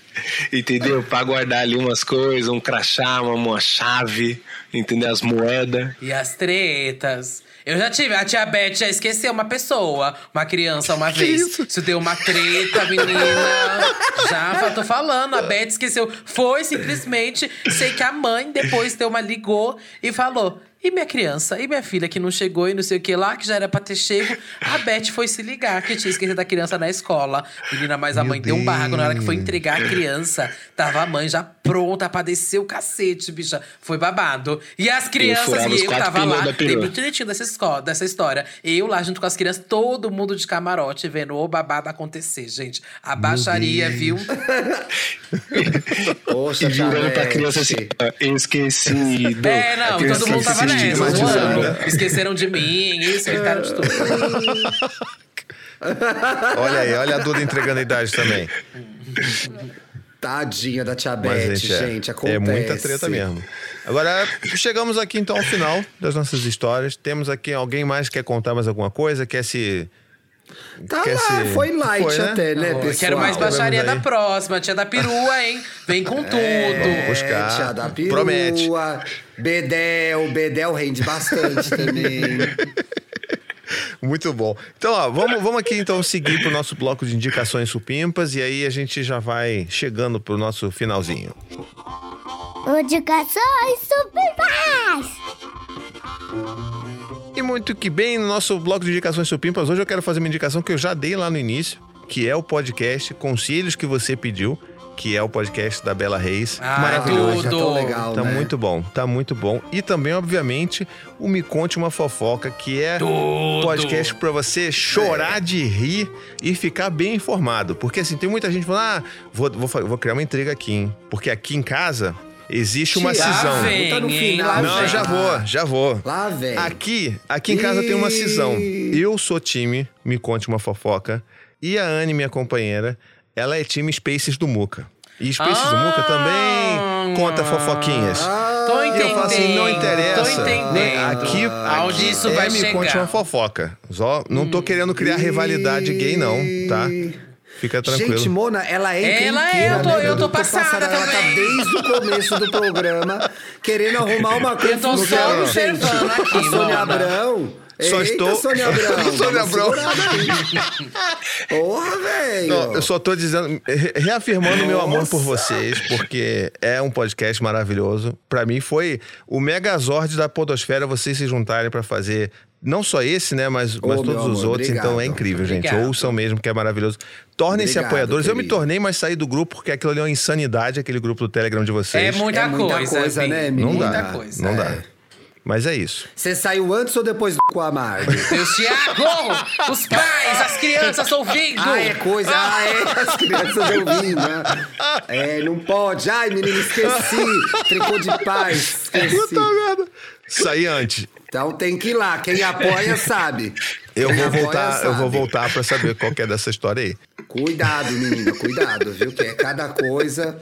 entendeu? Pra guardar ali umas coisas, um crachá, uma, uma chave, entendeu? As moedas. E as tretas. Eu já tive, a tia Beth já esqueceu uma pessoa, uma criança uma vez. Isso? deu uma treta, menina. Já tô falando, a Beth esqueceu. Foi simplesmente, sei que a mãe depois deu uma ligou e falou: E minha criança? E minha filha que não chegou e não sei o que lá, que já era pra ter chego? A Beth foi se ligar que tinha esquecido da criança na escola. Menina, mas a Meu mãe deu um barraco na hora que foi Deus. entregar a criança. Tava a mãe já pronta pra descer o cacete, bicha. Foi babado. E as crianças, os e eu tava lá, lembro direitinho dessa, escola, dessa história. Eu lá junto com as crianças, todo mundo de camarote, vendo o babado acontecer, gente. A baixaria, viu? Poxa, E virando pra criança assim, ó, esquecido. É, não, todo mundo tava nessa, estigmatizada. zoando. Esqueceram de mim, isso, gritaram de tudo. Olha aí, olha a Duda entregando a idade também. Tadinha da Tia Mas, Beth, gente, é- gente, acontece. é muita treta mesmo. Agora, chegamos aqui então ao final das nossas histórias. Temos aqui alguém mais que quer contar mais alguma coisa? Quer se. Tá Quer lá, se- foi light Foi, né? até, né, Ó, pessoal? Quero mais baixaria Vamos da próxima, tia da perua, hein? Vem com tudo. Vamos buscar. É, Tia da perua, Promete. Bedel, Bedel rende bastante também. Muito bom. Então, ó, vamos, vamos aqui então seguir pro nosso bloco de indicações supimpas e aí a gente já vai chegando pro nosso finalzinho. Indicações super E muito que bem, no nosso bloco de indicações supimpas, hoje eu quero fazer uma indicação que eu já dei lá no início, que é o podcast Conselhos que você pediu, que é o podcast da Bela Reis. Ah, Maravilhoso. Já tudo. tão legal, Tá né? muito bom, tá muito bom. E também, obviamente, o Me Conte Uma Fofoca, que é um podcast pra você chorar de rir e ficar bem informado. Porque assim, tem muita gente falando, ah, vou, vou, vou criar uma intriga aqui, hein? Porque aqui em casa existe uma Tia, cisão. vem, Tá no final, Não, vem. já vou, já vou. Lá vem. Aqui, aqui em casa tem uma cisão. Eu sou time, me conte uma fofoca. E a Anne, minha companheira, ela é time Spaces do Muca. E Spaces do Muca também conta fofoquinhas. Tô E entendendo. eu falo assim, não interessa. Tô entendendo. né? Aqui, Aonde aqui isso é vai me chegar. conte uma fofoca. Só não tô querendo criar rivalidade gay, não, tá? Fica tranquilo. Gente, Mona, ela é Ela é, eu tô- né? eu tô passada Ela tá também. desde o começo do programa querendo arrumar uma coisa. Eu tô no só observando gente. aqui, A Sônia Mona. Abrão. Só Eita, estou- Sônia Abrão. Sônia Abrão. Porra, velho. Eu só tô dizendo, re- reafirmando o meu amor por vocês, porque é um podcast maravilhoso. Pra mim foi o megazord da podosfera vocês se juntarem pra fazer não só esse, né, mas, mas todos os amor, outros. obrigado. Então é incrível, gente. Obrigado. Ouçam mesmo que é maravilhoso. Tornem-se apoiadores. Eu me querido. tornei, mas saí do grupo porque aquilo ali é uma insanidade, aquele grupo do Telegram de É vocês. muita, É muita coisa, coisa, né, não dá, Muita coisa. não É. Mas é isso. Você saiu antes ou depois do com a Marg? Meus Thiago, os pais, as crianças ouvindo. Ah, é coisa. Ah, é. As crianças ouvindo, né? É, não pode. Ai, menino, esqueci. Tricô de paz. Esqueci. merda. Saí antes. Então tem que ir lá. Quem apoia sabe. Eu Quem vou apoia voltar, eu vou voltar para saber qual que é dessa história aí. Cuidado, menina, cuidado, viu? Que é cada coisa.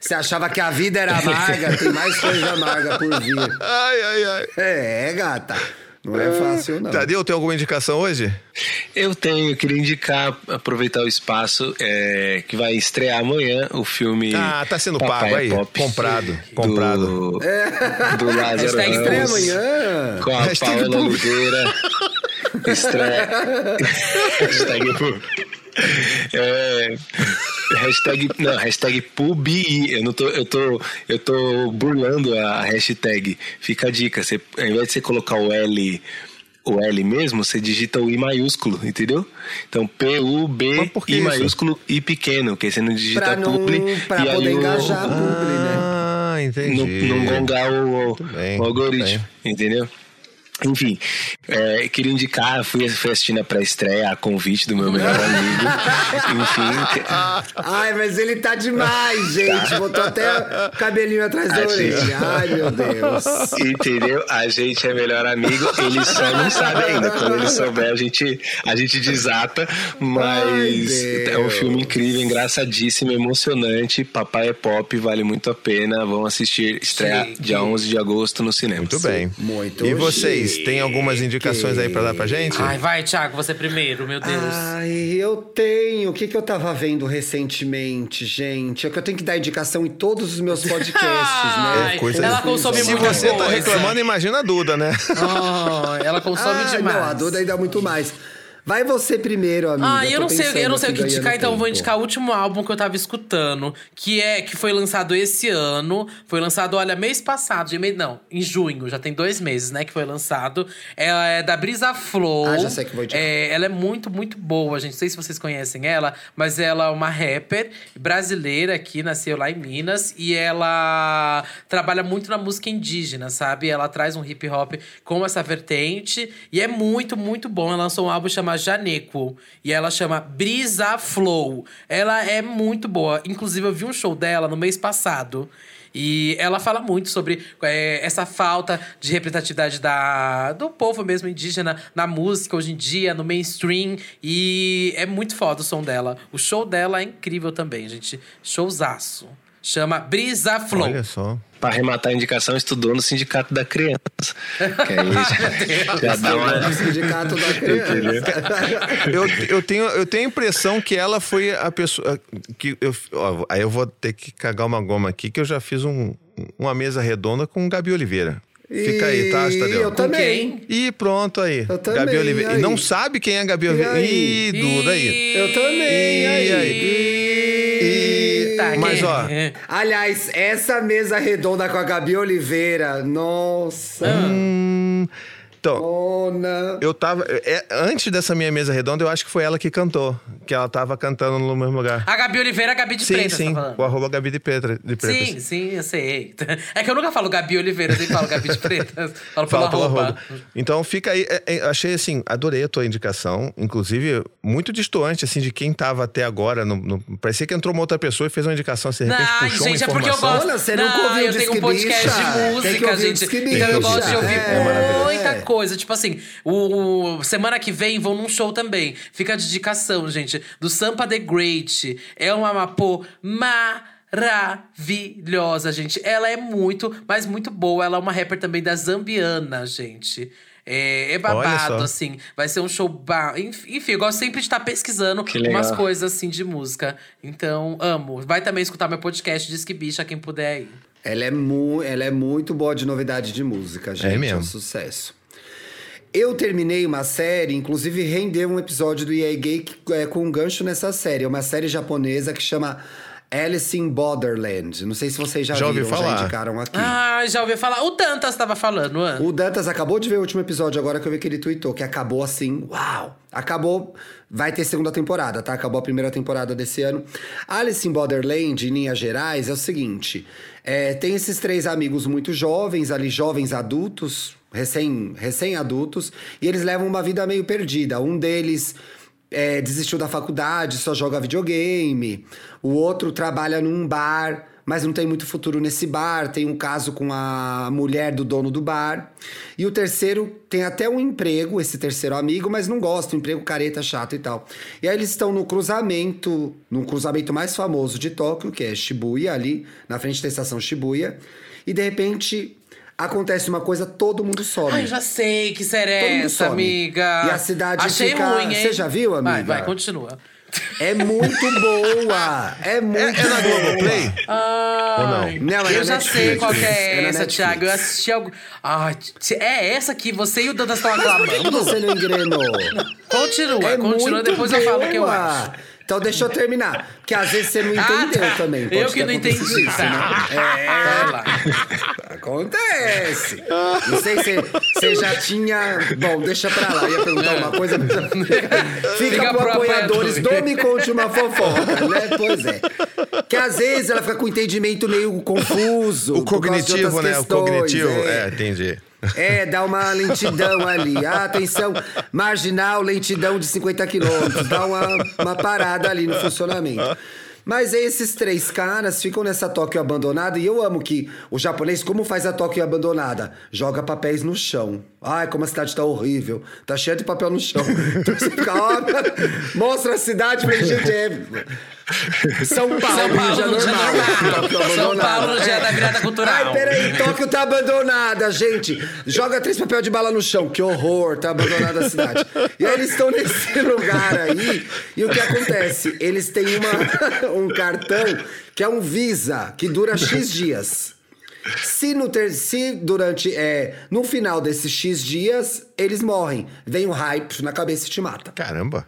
Você achava que a vida era amarga, tem mais coisa amarga por vir. Ai, ai, ai. É, gata. Não é fácil, não. Tadeu, tem alguma indicação hoje? Eu tenho, eu queria indicar, aproveitar o espaço, é, que vai estrear amanhã o filme. Ah, tá sendo Papai pago é aí. Pop, Comprado, comprado. Do, do Lázaro Hashtag Estreia Ramos, amanhã. Com a Hashtag Paola. Oliveira. Estreia. hashtag. É, hashtag, não, hashtag PUBI. Eu, não tô, eu, tô, eu tô burlando a hashtag. Fica a dica. Você, ao invés de você colocar o L o L mesmo, você digita o I maiúsculo, entendeu? Então Mas por que I isso? maiúsculo, I pequeno, que aí você não digita Pra, não, publi. pra e aí poder o- engajar a publi, né? Ah, não, entendi. não gongar o, o- bem, o algoritmo, entendeu? Enfim, é, queria indicar, fui, fui assistindo a pré-estreia a convite do meu melhor amigo. Enfim, Ai, mas ele tá demais, gente. Botou até o cabelinho atrás da A gente- orelha. Ai, meu Deus. entendeu? A gente é melhor amigo, ele só não sabe ainda. Quando ele souber, a gente, a gente desata. Mas Ai, é um filme incrível, engraçadíssimo, emocionante. Papai é pop, vale muito a pena. Vão assistir, estreia Chique. dia 11 de agosto no cinema. Muito bem. Muito E vocês, tem algumas indicações aí pra dar pra gente? Ai, vai, Thiago, você primeiro, meu Deus. Ai, eu tenho. O que, que eu tava vendo recentemente, gente? É que eu tenho que dar indicação em todos os meus podcasts, né? Ai, coisa- ela consome Se você tá coisa. reclamando, imagina a Duda, né? Ah, ela consome Ah, demais. Não, a Duda ainda muito mais. Vai você primeiro, amiga. Ah, eu não sei, eu não sei o que indicar, então eu vou tempo. indicar o último álbum que eu tava escutando, que é que foi lançado esse ano. Foi lançado, olha, mês passado, de não, em junho, já tem dois meses, né, que foi lançado. Ela é da Brisa Flow. Ah, já sei que vou indicar. É, ela é muito, muito boa, gente. Não sei se vocês conhecem ela, mas ela é uma rapper brasileira aqui, nasceu lá em Minas. E ela trabalha muito na música indígena, sabe? Ela traz um hip hop com essa vertente. E é muito, muito bom. Ela lançou um álbum chamado Janeco. E ela chama Brisa Flow. Ela é muito boa. Inclusive, eu vi um show dela no mês passado. E ela fala muito sobre é, essa falta de representatividade da, do povo mesmo indígena na música hoje em dia, no mainstream. E é muito foda o som dela. O show dela é incrível também, gente. Showzaço. Chama Brisa Flow. Olha só. Pra arrematar a indicação, estudou no Sindicato da Criança. Que aí já, já dá uma. Sindicato da criança. Eu, eu, tenho, eu tenho a impressão que ela foi a pessoa. que eu, ó, Aí eu vou ter que cagar uma goma aqui, que eu já fiz um- uma mesa redonda com o Gabi Oliveira. Fica aí, tá, E Tadeu? Eu também. E pronto aí. Eu também, Gabi Oliveira. e E aí? não sabe quem é a Gabi Oliveira. Ih, Duda aí. Eu também. E aí? aí? Tá, Mas, quem- ó, é. Aliás, essa mesa redonda com a Gabi Oliveira, nossa. Hum, então, Dona. eu tava. é, antes dessa minha mesa redonda, eu acho que foi ela que cantou. Que ela tava cantando no mesmo lugar. A Gabi Oliveira é a Gabi de sim, Preta, sim. você tá falando? o arroba Gabi de Preta. De Pretas. Sim, sim, eu sei. É que eu nunca falo Gabi Oliveira, eu sempre falo Gabi de Preta. Falo Fala pelo arroba. arroba. Então fica aí. é, é, achei assim, adorei a tua indicação. Inclusive, muito distoante, assim, de quem tava até agora. No, no- parecia que entrou uma outra pessoa e fez uma indicação, assim, de repente Não, puxou gente, é uma porque eu informação. gosto. Olha, você nunca ouviu eu tenho um podcast Bicha? de música, gente. Então eu gosto de ouvir É maravilhoso. muita É. coisa. Tipo assim, o, o- semana que vem vou num show também. Fica a dedicação, gente, do Sampa The Great. É uma mapô maravilhosa, gente. Ela é muito, mas muito boa. Ela é uma rapper também da Zambiana, gente. É, é babado, assim. Vai ser um show. Ba... Enf- Enfim, eu gosto sempre de estar pesquisando Que legal. umas coisas assim de música. Então, amo. Vai também escutar meu podcast Disque Bicha, quem puder aí. Ela é, mu ela é muito boa de novidade de música, gente. É, mesmo. um sucesso. Eu terminei uma série, inclusive rendeu um episódio do EA Gay que- é, com um gancho nessa série. É uma série japonesa que chama Alice in Borderland. Não sei se vocês já, Já ouvi viram, falar. já indicaram aqui. Ah, já ouvi falar. O Dantas tava falando, Ana. O Dantas acabou de ver o último episódio agora que eu vi que ele tweetou, que acabou assim, uau! Acabou, vai ter segunda temporada, tá? Acabou a primeira temporada desse ano. Alice in Borderland, em linhas gerais, é o seguinte: é, tem esses três amigos muito jovens, ali, jovens adultos, recém- recém-adultos, e eles levam uma vida meio perdida. Um deles é, desistiu da faculdade, só joga videogame. O outro trabalha num bar, mas não tem muito futuro nesse bar. Tem um caso com a mulher do dono do bar. E o terceiro tem até um emprego, esse terceiro amigo, mas não gosta, um emprego careta, chato e tal. E aí eles estão no cruzamento, no cruzamento mais famoso de Tóquio, que é Shibuya, ali na frente da estação Shibuya. E de repente acontece uma coisa, todo mundo some. Ai, já sei que Todo é essa, some. amiga. E a cidade Achei fica- ruim, hein? Você já viu, amiga? Vai, vai, continua. É muito boa! É muito É, é na boa. Globoplay? Ai, Ou não? Não, é eu já Netflix. sei qual que É é essa. Thiago. Eu assisti algo. Ai, t- é essa que você e o Dantas estão Por que aclamando? você não engrenou? Continua, É continua, muito depois eu falo o que eu boa. acho. Então deixa eu terminar. Porque às vezes você não entendeu Ah, tá. também. Eu Pode que ter não entendi. isso, Tá. né? Vai lá. Acontece. Não sei se você já tinha. Bom, deixa pra lá. Eu ia perguntar uma coisa. mas- Fica, Fica pro pro apoiadores apoiador. do Me Conte uma Fofoca, né? Pois é. Que às vezes ela fica com o entendimento meio confuso. O cognitivo, né? O questões, cognitivo. é. É, entendi. É, dá uma lentidão ali. Ah, atenção, marginal, lentidão de 50 quilômetros. Dá uma, uma parada ali no funcionamento. Mas esses três caras ficam nessa Tóquio abandonada e eu amo que o japonês, como faz a Tóquio abandonada? Joga papéis no chão. Ai, como a cidade tá horrível. Tá cheia de papel no chão. Então você fica, ó, mostra a cidade pra gente. É... São Paulo, São Paulo já no dia normal. normal. Tóquio São. Paulo dia É. da virada cultural. Ai, peraí, Tóquio tá abandonada, gente. Joga três papel de bala no chão. Que horror, tá abandonada a cidade. E aí eles estão nesse lugar aí. E o que acontece? Eles têm uma, um cartão que é um Visa, que dura X dias. Se, no ter, se durante. É, no final desses X dias, eles morrem. Vem um hype na cabeça e te mata. Caramba.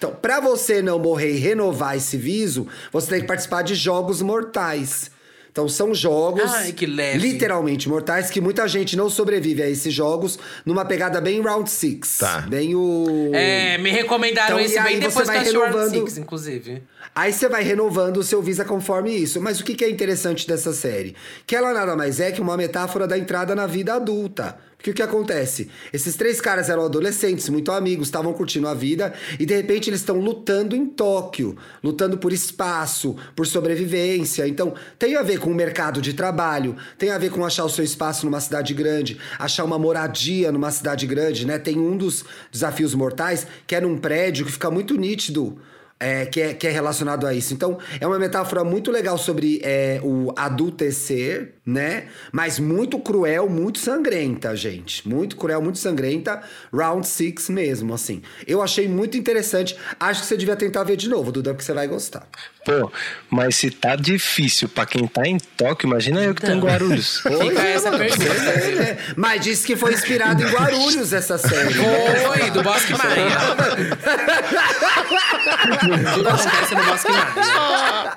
Então, pra você não morrer e renovar esse viso, você tem que participar de jogos mortais. Então, são jogos Ai, que leve. literalmente mortais que muita gente não sobrevive a esses jogos numa pegada bem round six. Tá. Bem o. É, me recomendaram Então, esse aí bem você depois vai que eu renovando- Six, inclusive. Aí você vai renovando o seu Visa conforme isso. Mas o que que é interessante dessa série? Que ela nada mais é que uma metáfora da entrada na vida adulta. Porque o que acontece? Esses três caras eram adolescentes, muito amigos, estavam curtindo a vida e de repente eles estão lutando em Tóquio, lutando por espaço, por sobrevivência. Então, tem a ver com o mercado de trabalho, tem a ver com achar o seu espaço numa cidade grande, achar uma moradia numa cidade grande, né? Tem um dos desafios mortais que é num prédio que fica muito nítido é, que, é, que é relacionado a isso. Então, é uma metáfora muito legal sobre é, o adultecer, né? Mas muito cruel, muito sangrenta, gente. Muito cruel, muito sangrenta. Round six mesmo, assim. Eu achei muito interessante. Acho que você devia tentar ver de novo, Duda, porque você vai gostar. Pô, mas se tá difícil pra quem tá em Tóquio, imagina eu que tô em Guarulhos. Fica essa pergunta. É, né? Mas disse que foi inspirado em Guarulhos essa série. né? Foi, do Bosque Maia. Acontece no Bosque Maia.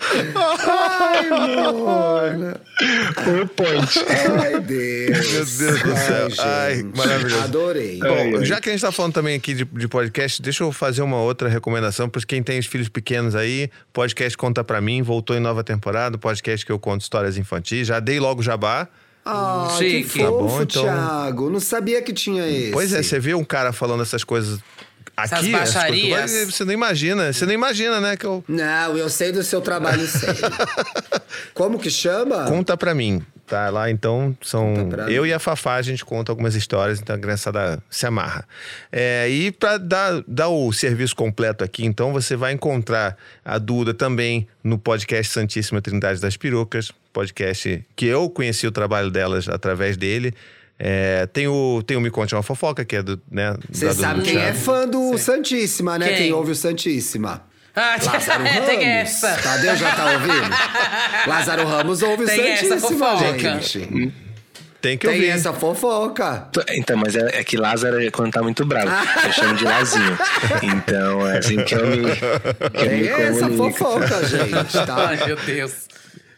Ai, amor. Foi point. Ai, Deus. Meu Deus do céu. Ai, gente. maravilhoso. Adorei. Bom, já que a gente tá falando também aqui de, de podcast, deixa eu fazer uma outra recomendação para quem tem os filhos pequenos aí. Podcast Conta Pra Mim, voltou em nova temporada, podcast que eu conto histórias infantis. Já dei logo jabá. Ah, Chique. que Tá fofo, bom, então- Thiago. Não sabia que tinha esse. Pois é, você vê um cara falando essas coisas Essas aqui, baixarias. coisas, você não imagina, você não imagina, né, que eu Não, eu sei do seu trabalho sério. Como que chama? Conta pra mim. Tá lá, então, são eu mim. e a Fafá, a gente conta algumas histórias, então a criançada se amarra. É, e para dar, dar o serviço completo aqui, então, você vai encontrar a Duda também no podcast Santíssima Trindade das Perucas, podcast que eu conheci o trabalho delas através dele. É, tem, o, tem o Me Conte Uma Fofoca, que é do. Né, Você sabe do quem é Thiago. fã do Santíssima, né? Quem? Quem? ouve o Santíssima. Ah, Lázaro Ramos. tem essa. Tadeu já tá ouvindo? Lázaro Ramos ouve Tem o essa Santíssima, fofoca. gente. Tem que Tem ouvir. essa fofoca. Então, mas é, é que Lázaro, quando tá muito bravo, eu chamo de Lazinho. Então, é assim que eu me, que eu Tem me essa fofoca, gente, tá? Ai, meu Deus.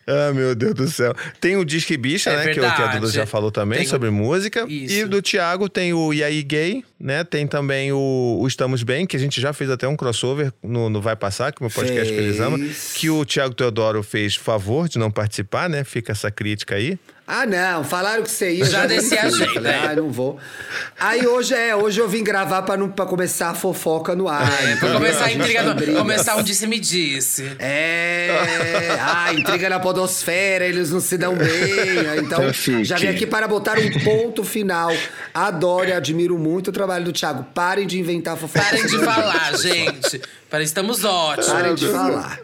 Ah, meu Deus do céu. Tem o Disque Bicha, É né? Que, o- que a. Duda já falou também Tem o- sobre música. Isso. E do Thiago tem o E aí Gay, né? Tem também o, o Estamos Bem, que a gente já fez até um crossover no, no Vai Passar, que é o meu podcast que eles amam. Fez. Que o Thiago Teodoro fez favor de não participar, né? Fica essa crítica aí. Ah, não, falaram que você ia. Já nem desci a agenda, Falei. Ah, não vou. Aí hoje é, hoje eu vim gravar pra, não, pra começar a fofoca no ar. É, pra começar a gente intriga, no- brigas. começar um disse-me-disse. É, ah, intriga na podosfera, eles não se dão bem. Então, Então fique. já vim aqui para botar um ponto final. Adoro e admiro muito o trabalho do Thiago. Parem de inventar fofoca. Parem de falar, gente. Parem, estamos ótimos. Parem de falar.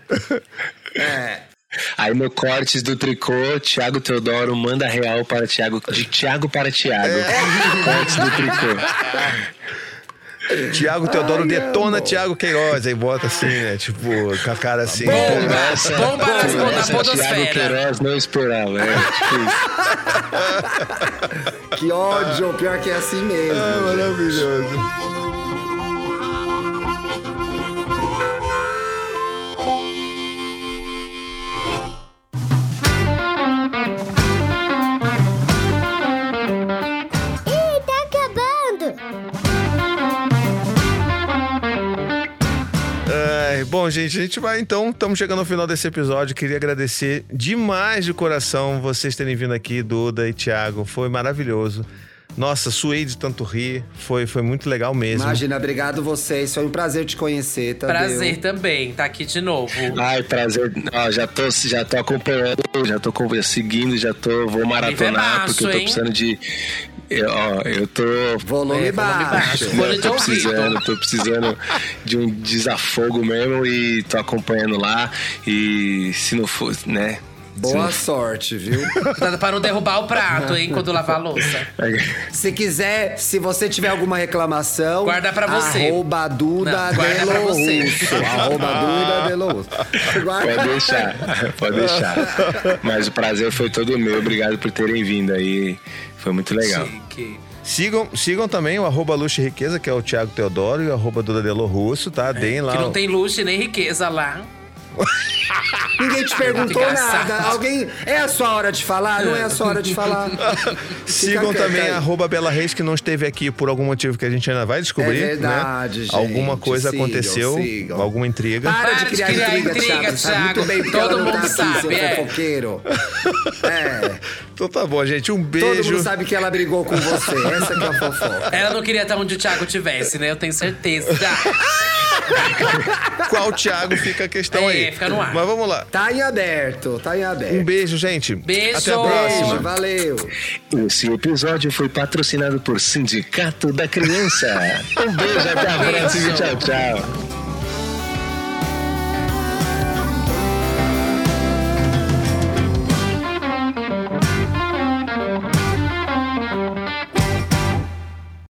É. Aí no Cortes do Tricô, Thiago Teodoro manda real para Thiago, de Thiago para Thiago. Cortes do Tricô. Thiago Teodoro Ai, detona amor. Thiago Queiroz. Aí bota assim, né? Tipo, com a cara assim. Bomba! Bomba nas- na essa Thiago podosfera. Queiroz não esperava. É, tipo. Que ódio, pior que é assim mesmo. Ah, maravilhoso. Bom, gente, a gente vai então. Estamos chegando ao final desse episódio. Queria agradecer demais de coração vocês terem vindo aqui, Duda e Thiago. Foi maravilhoso. Nossa, suei de tanto rir. Foi, foi muito legal mesmo. Imagina, obrigado vocês. Foi um prazer te conhecer, Tadeu. Prazer também, tá aqui de novo. Ai, prazer. Ó, já, tô, já tô acompanhando, já tô seguindo, já tô. Vou maratonar, baixo, porque eu tô hein? precisando de. Eu- ó, eu tô. Volume É, volume baixo. de tô precisando, tô precisando de um desafogo mesmo e tô acompanhando lá. E se não fosse, né? Boa sorte, viu? Cuidado pra não derrubar o prato, hein, quando lavar a louça. Se quiser, se você tiver alguma reclamação, Guarda pra você. Arroba Duda Não, guarda pra Delo você. Russo. Arroba Duda Delo Russo. Guarda- Pode deixar, pode deixar. Mas o prazer foi todo meu. Obrigado por terem vindo aí. Foi muito legal. Chique. Sigam, sigam também o arroba Luxo e Riqueza, que é o Thiago Teodoro, e o arroba Duda Delo Russo, tá? Deem lá. Que o- não tem luxo nem riqueza lá. Ninguém te perguntou nada. Alguém. É a sua hora de falar? Não é a sua hora de falar. Sigam também aí. arroba Bela Reis, que não esteve aqui por algum motivo que a gente ainda vai descobrir. É verdade, né? gente. Alguma coisa Sigam, aconteceu, sigam. alguma intriga. Para, Para de de criar, criar intriga, intriga, Thiago. Sabe muito Thiago. bem Todo tá mundo aqui, sabe, seu é. fofoqueiro. É. Então tá bom, gente. Um Todo beijo. mundo sabe que ela brigou com você. Essa que é a fofoca. Ela não queria estar onde o Thiago tivesse, né? Eu tenho certeza. Qual Thiago fica a questão É, aí. fica no ar. Mas vamos lá. Tá em aberto, tá em aberto. Um beijo, gente. Beijo. Até a próxima. Beijo, valeu. Esse episódio foi patrocinado por Sindicato da Criança. Um beijo, até a próxima. Tchau, tchau.